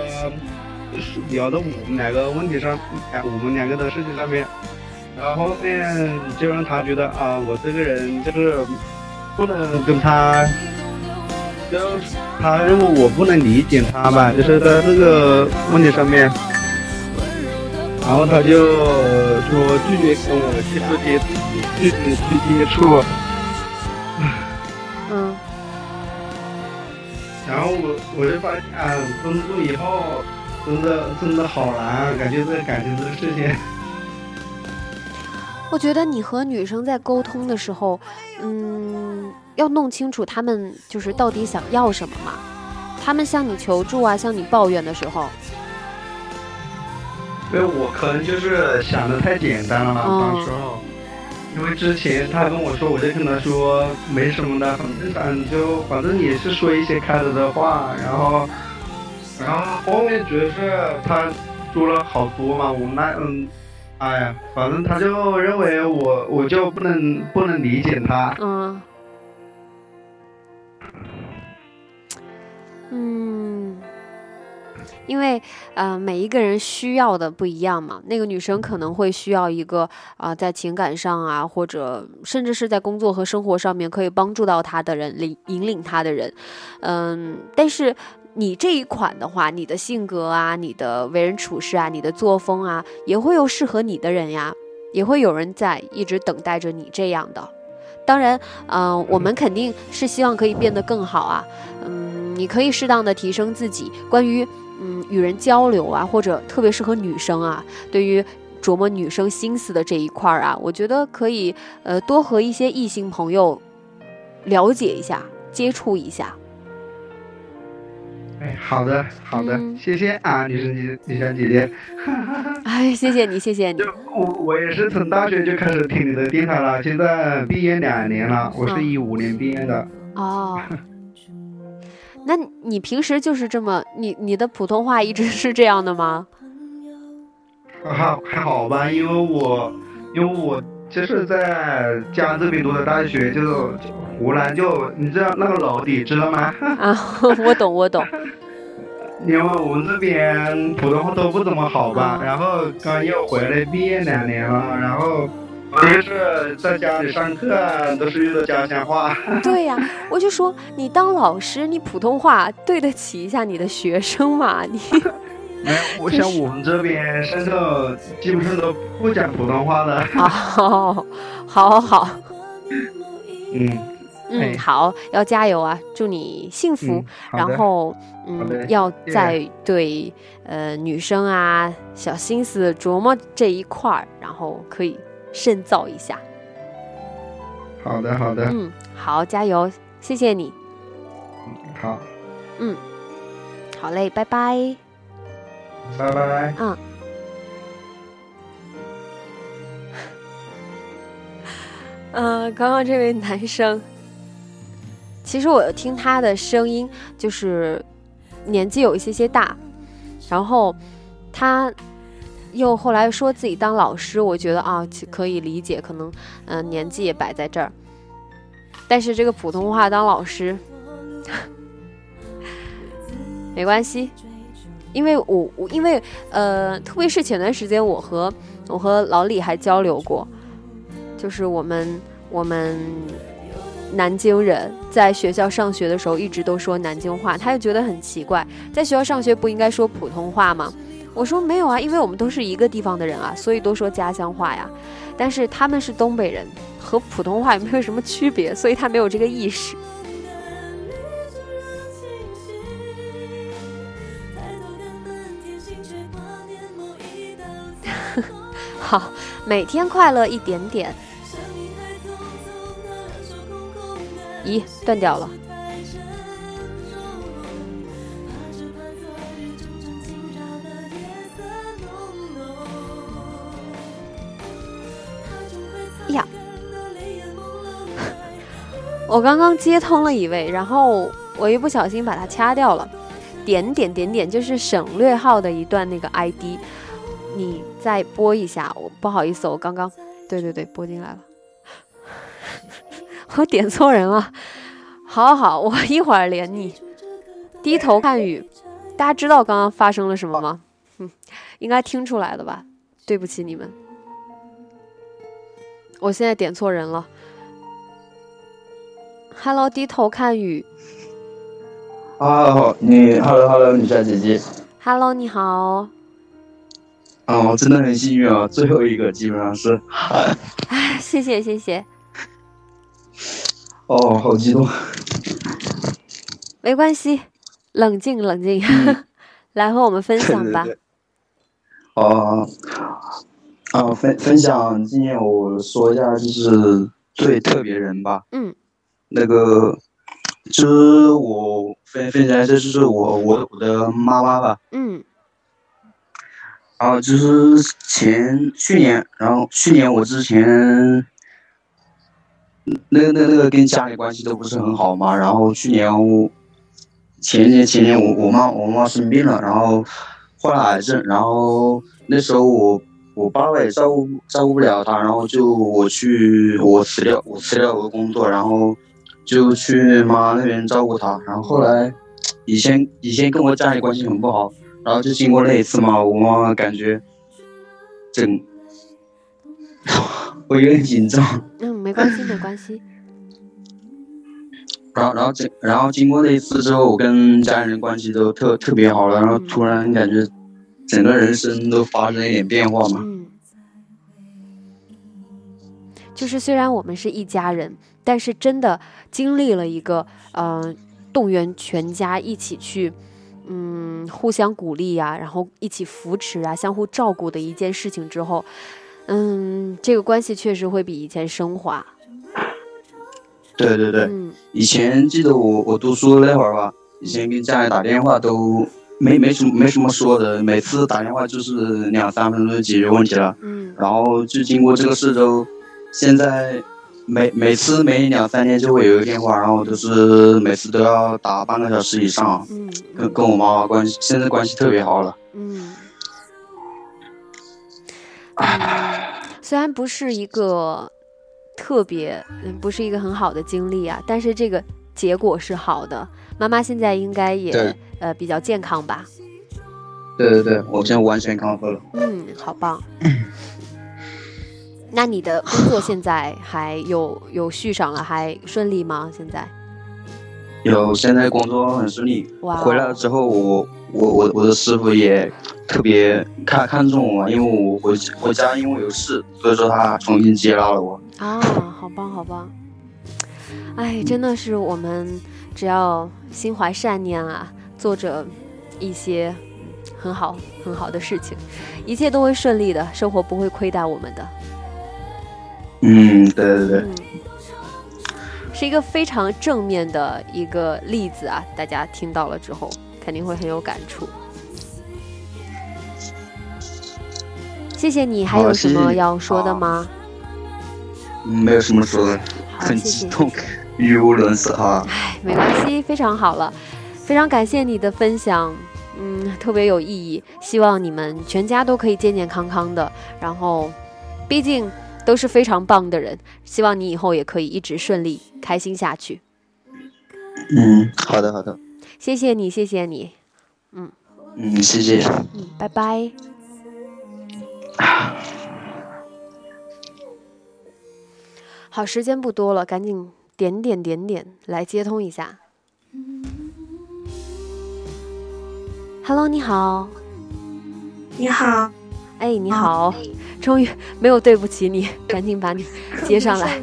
聊到我们两个问题上，我们两个的事情上面，然后后面就让他觉得啊，我这个人就是不能跟他，就他认为我不能理解他吧，就是在这个问题上面，然后他就说拒绝跟我继续接，拒绝去接触。然后我我就发现，啊，工作以后真的真的好难，感觉这感情这个事情。我觉得你和女生在沟通的时候，嗯，要弄清楚他们就是到底想要什么嘛。他们向你求助啊，向你抱怨的时候，对我可能就是想的太简单了嘛，哦、当时候。因为之前他跟我说，我就跟他说没什么的，很正常，就反正也是说一些开导的话，然后，然后后面主要是他说了好多嘛，我那嗯，哎呀，反正他就认为我我就不能不能理解他，嗯，嗯。因为，呃，每一个人需要的不一样嘛。那个女生可能会需要一个啊、在情感上啊，或者甚至是在工作和生活上面可以帮助到她的人，领引领她的人。嗯，但是你这一款的话，你的性格啊，你的为人处事啊，你的作风啊，也会有适合你的人呀，也会有人在一直等待着你这样的。当然，嗯、我们肯定是希望可以变得更好啊。嗯，你可以适当的提升自己。关于嗯，与人交流啊，或者特别适合女生啊，对于琢磨女生心思的这一块儿啊，我觉得可以呃多和一些异性朋友了解一下，接触一下。哎，好的，好的，嗯谢谢啊，女生姐，女生姐姐。哎，谢谢你，谢谢你。我我也是从大学就开始听你的电台了，现在毕业两年了，我是嗯一五年毕业的。哦，那你平时就是这么，你你的普通话一直是这样的吗？还还好吧，因为我因为我就是在家这边读的大学，就是湖南就你知道那个娄底知道吗？啊，我懂，我懂。因为我们这边普通话都不怎么好吧，嗯然后刚又回来毕业两年了，然后我就是在家里上课啊都是用的家乡话。对呀、我就说你当老师，你普通话对得起一下你的学生嘛？你 没有，我想我们这边上课基本上都不讲普通话的。哦，好，好，好，嗯，嗯，哎好，要加油啊！祝你幸福。然后，嗯，要在对呃女生啊小心思琢磨这一块儿，然后可以深造一下。好的好的，嗯，好，加油，谢谢你。好，嗯好嘞，拜拜。拜拜。嗯。嗯，刚刚这位男生，其实我听他的声音，就是年纪有一些些大，然后他又后来说自己当老师，我觉得啊可以理解，可能嗯、年纪也摆在这儿，但是这个普通话当老师 没关系，因为我我因为呃，特别是前段时间我和我和老李还交流过，就是我们我们南京人在学校上学的时候一直都说南京话，他就觉得很奇怪，在学校上学不应该说普通话吗？我说没有啊，因为我们都是一个地方的人啊，所以都说家乡话呀。但是他们是东北人，和普通话也没有什么区别，所以他没有这个意识。好，每天快乐一点点。咦，断掉了。我刚刚接通了一位，然后我一不小心把它掐掉了。点点点点就是省略号的一段那个 ID，你再播一下。我不好意思，我刚刚，对对对，播进来了，我点错人了。好好，我一会儿连你。低头看雨，大家知道刚刚发生了什么吗？嗯，应该听出来了吧？对不起你们，我现在点错人了。Hello，低头看雨。啊，好，你，Hello Hello，女小姐姐，Hello，你好。啊，我，真的很幸运啊，最后一个基本上是，哎，谢谢谢谢，哦，好激动，没关系，冷静冷静，来和我们分享吧。哦，啊，分分享今天我说一下，就是对特别人吧，嗯，那个，就是我分分享一下，就是我我我的妈妈吧，嗯。然后就是前去年，然后去年我之前，那那那个跟家里关系都不是很好嘛，然后去年我前年前年我我妈我妈生病了，然后患了癌症，然后那时候我我爸爸也照顾照顾不了她，然后就我去我辞掉我辞掉我的工作，然后就去妈那边照顾她，然后后来以前以前跟我家里关系很不好。然后就经过那一次嘛，我妈妈感觉整，我有点紧张。嗯，没关系没关系。然后，然后这，然后经过那一次之后，我跟家人关系都特特别好了。然后突然感觉整个人生都发生了一点变化嘛。嗯，就是虽然我们是一家人，但是真的经历了一个嗯、呃动员全家一起去。嗯，互相鼓励呀、然后一起扶持啊，相互照顾的一件事情之后，嗯，这个关系确实会比以前升华。对对对，嗯以前记得我我读书那会儿吧，以前跟家里打电话都没没什么没什么说的，每次打电话就是两三分钟就解决问题了。嗯然后就经过这个事之后，现在每每次每两三天就会有一个电话，然后就是每次都要打半个小时以上，嗯跟跟我妈妈关系现在关系特别好了。嗯。嗯，虽然不是一个特别，嗯，不是一个很好的经历啊，但是这个结果是好的。妈妈现在应该也呃比较健康吧？对对对，我现在完全康复了。嗯，好棒。那你的工作现在还有有续上了，还顺利吗？现在？有现在工作很顺利，哇哦回来了之后我我我我的师傅也特别看看重我，因为我回回家因为有事，所以说他重新接纳了我。啊，好棒好棒！哎，真的是我们只要心怀善念啊，做着一些很好很好的事情，一切都会顺利的，生活不会亏待我们的。嗯，对对对，嗯，是一个非常正面的一个例子啊！大家听到了之后，肯定会很有感触。谢谢你，还有什么要说的好吗？嗯没有什么说的，很。激动，语无伦次哈。哎，没关系，非常好了，非常感谢你的分享，嗯，特别有意义。希望你们全家都可以健健康康的，然后，毕竟都是非常棒的人，希望你以后也可以一直顺利、开心下去。嗯，好的好的，谢谢你，谢谢你，嗯嗯，谢谢。嗯，拜拜。好，时间不多了，赶紧点点点点来接通一下。Hello，你好，你好，哎，你好，终于没有对不起你，赶紧把你 接上来。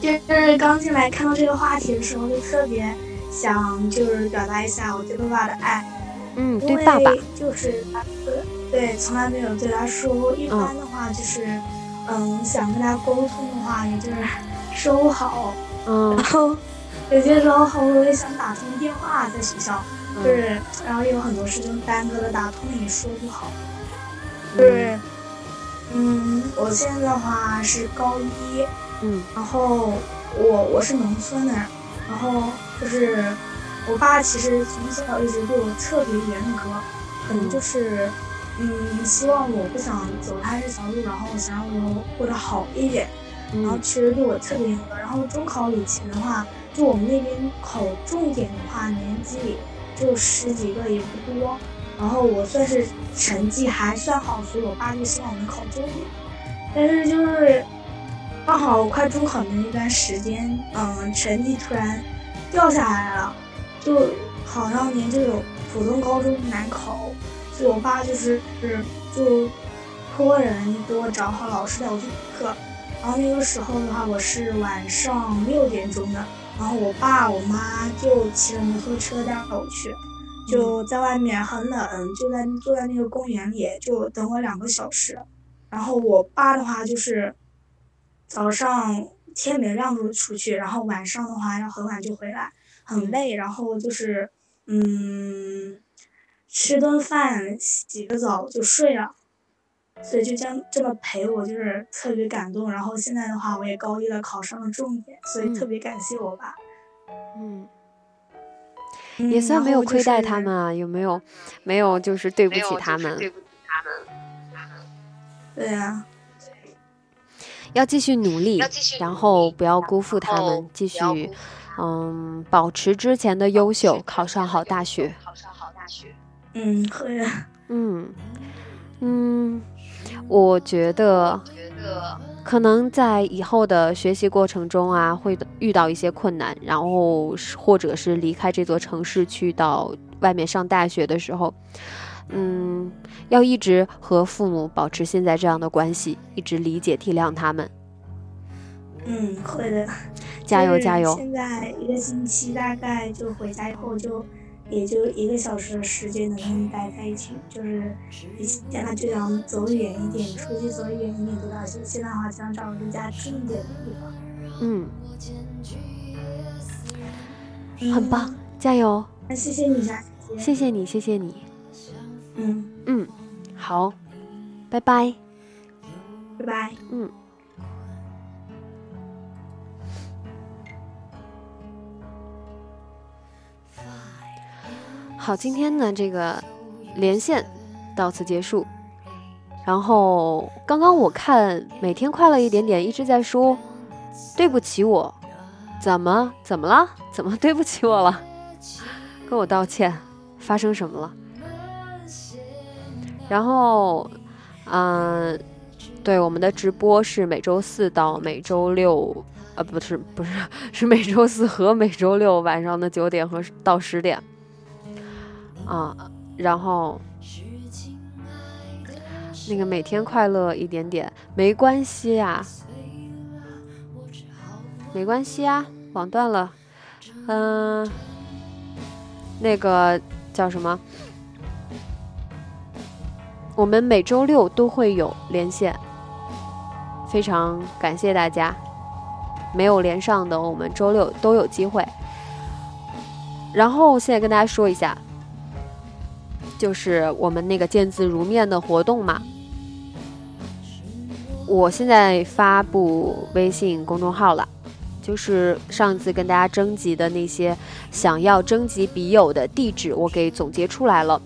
就是刚进来看到这个话题的时候，就特别想就是表达一下我对爸爸的爱，嗯，对爸爸，就是对从来没有对他说，一般的话就是嗯。想跟他沟通的话，也就是说不好，嗯。然后有些时候我也想打通电话在学校，嗯就是然后有很多事情耽搁了打通也说不好，就是嗯我现在的话是高一。嗯然后我我是农村的，然后就是我爸其实从小一直对我特别严格，可能就是嗯希望我不想走他这条路，然后想让我过得好一点，然后嗯其实对我特别严格。然后中考以前的话，就我们那边考重点的话，年级就十几个也不多，然后我算是成绩还算好，所以我爸就希望我能考重点，但是就是。刚好快中考的那段时间，嗯，成绩突然掉下来了，就好像年就有普通高中难考，所以我爸就是就托人给我找好老师带我去补课。然后那个时候的话，我是晚上六点钟的，然后我爸我妈就骑着摩托车带我去，就在外面很冷，就在坐在那个公园里就等我两个小时。然后我爸的话就是。早上天没亮就出去，然后晚上的话要很晚就回来，很累。然后就是，嗯，吃顿饭，洗个澡就睡了，所以就这样这么陪我，就是特别感动。然后现在的话，我也高一了，考上了重点，所以特别感谢我爸。嗯，嗯也算没有亏待他们啊，有没有？没有，就是对不起他们。对呀、要继续努力，然后不要辜负他们，继续，嗯，保持之前的优秀，考上好大学。嗯，会的。嗯嗯，我觉得可能在以后的学习过程中啊，会遇到一些困难，然后或者是离开这座城市去到外面上大学的时候，嗯，要一直和父母保持现在这样的关系，一直理解体谅他们。嗯，会的。加油加油现在一个星期大概就回家以后就也就一个小时的时间能跟你待在一起，就是以前他就想走远一点，出去走远一点读大学，现在的话想找个离家近一点的地方。嗯，很棒，加油！那谢谢你，姐姐。谢谢你，谢谢你。嗯嗯，好，拜拜。拜拜。嗯。好，今天的这个连线到此结束。然后刚刚我看每天快乐一点点一直在说对不起我，怎么怎么了？怎么对不起我了？跟我道歉，发生什么了？然后，嗯，对，我们的直播是每周四到每周六，呃，不是不是，是每周四和每周六晚上的九点和到十点。啊，然后那个每天快乐一点点，没关系呀，没关系呀，网断了，嗯，那个叫什么？我们每周六都会有连线，非常感谢大家，没有连上的我们周六都有机会。然后现在跟大家说一下。就是我们那个见字如面的活动嘛，我现在发布微信公众号了，就是上次跟大家征集的那些想要征集笔友的地址，我给总结出来了，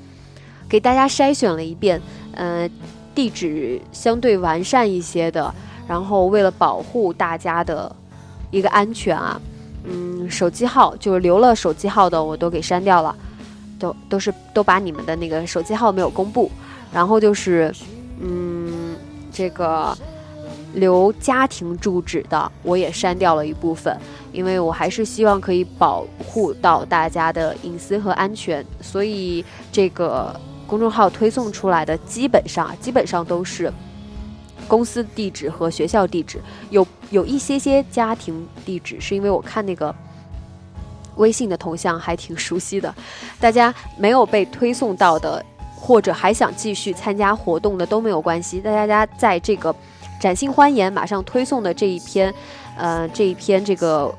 给大家筛选了一遍，嗯，地址相对完善一些的，然后为了保护大家的一个安全啊，嗯，手机号就是留了手机号的我都给删掉了。都都是都把你们的那个手机号没有公布，然后就是，嗯，这个留家庭住址的我也删掉了一部分，因为我还是希望可以保护到大家的隐私和安全，所以这个公众号推送出来的基本上基本上都是公司地址和学校地址，有有一些些家庭地址，是因为我看那个。微信的头像还挺熟悉的，大家没有被推送到的，或者还想继续参加活动的都没有关系。大家在这个展信欢颜马上推送的这一篇，呃，这一篇这个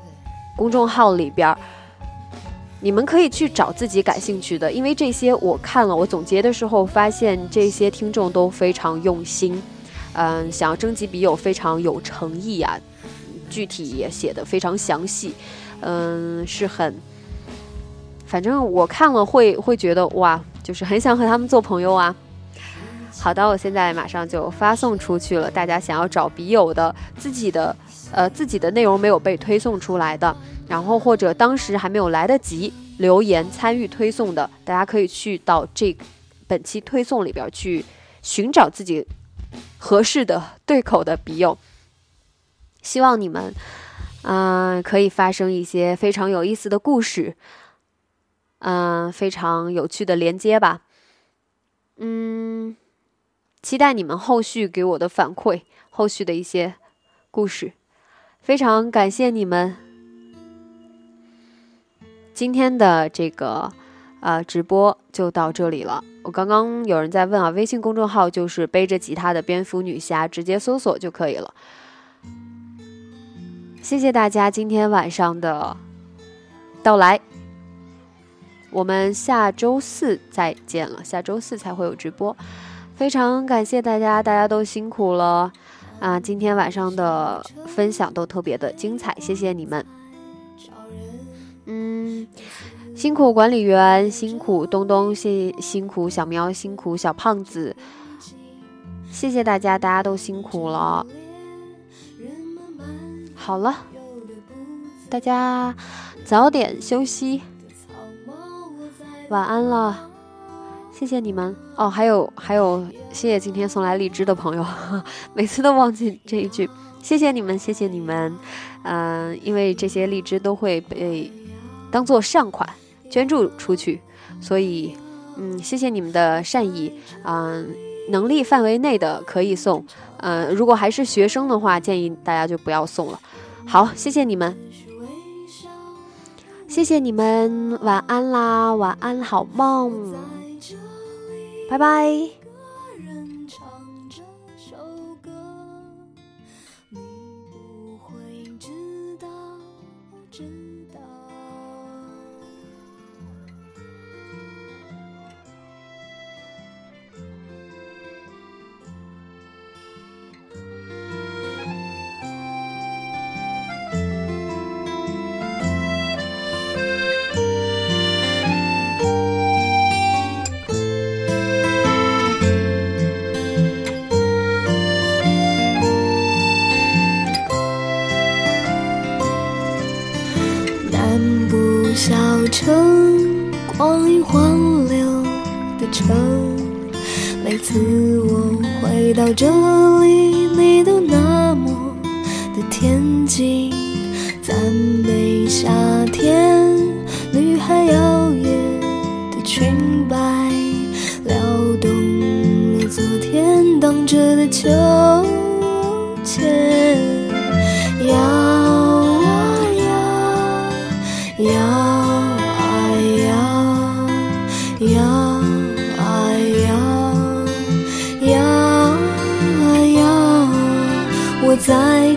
公众号里边，你们可以去找自己感兴趣的，因为这些我看了，我总结的时候发现这些听众都非常用心，嗯，想要征集笔友非常有诚意啊，具体也写的非常详细。嗯，是很，反正我看了会会觉得哇，就是很想和他们做朋友啊。好的，我现在马上就发送出去了。大家想要找笔友的，自己的呃自己的内容没有被推送出来的，然后或者当时还没有来得及留言参与推送的，大家可以去到这本期推送里边去寻找自己合适的对口的笔友。希望你们。嗯，可以发生一些非常有意思的故事，嗯，非常有趣的连接吧。嗯，期待你们后续给我的反馈，后续的一些故事。非常感谢你们今天的这个呃直播就到这里了。我刚刚有人在问啊，微信公众号就是背着吉他的蝙蝠女侠，直接搜索就可以了。谢谢大家今天晚上的到来，我们下周四再见了。下周四才会有直播，非常感谢大家，大家都辛苦了啊！今天晚上的分享都特别的精彩，谢谢你们。嗯，辛苦管理员，辛苦东东，谢辛苦小喵，辛苦小胖子，谢谢大家，大家都辛苦了。好了，大家早点休息，晚安了，谢谢你们哦。还有还有，谢谢今天送来荔枝的朋友，每次都忘记这一句，谢谢你们，谢谢你们。嗯，因为这些荔枝都会被当做善款捐助出去，所以嗯，谢谢你们的善意。嗯，能力范围内的可以送，嗯，如果还是学生的话，建议大家就不要送了。好，谢谢你们，谢谢你们，晚安啦，晚安，好梦，拜拜。每次我回到这里，你都那么的恬静，赞美夏天，女孩摇曳的裙摆，撩动了昨天荡着的秋。在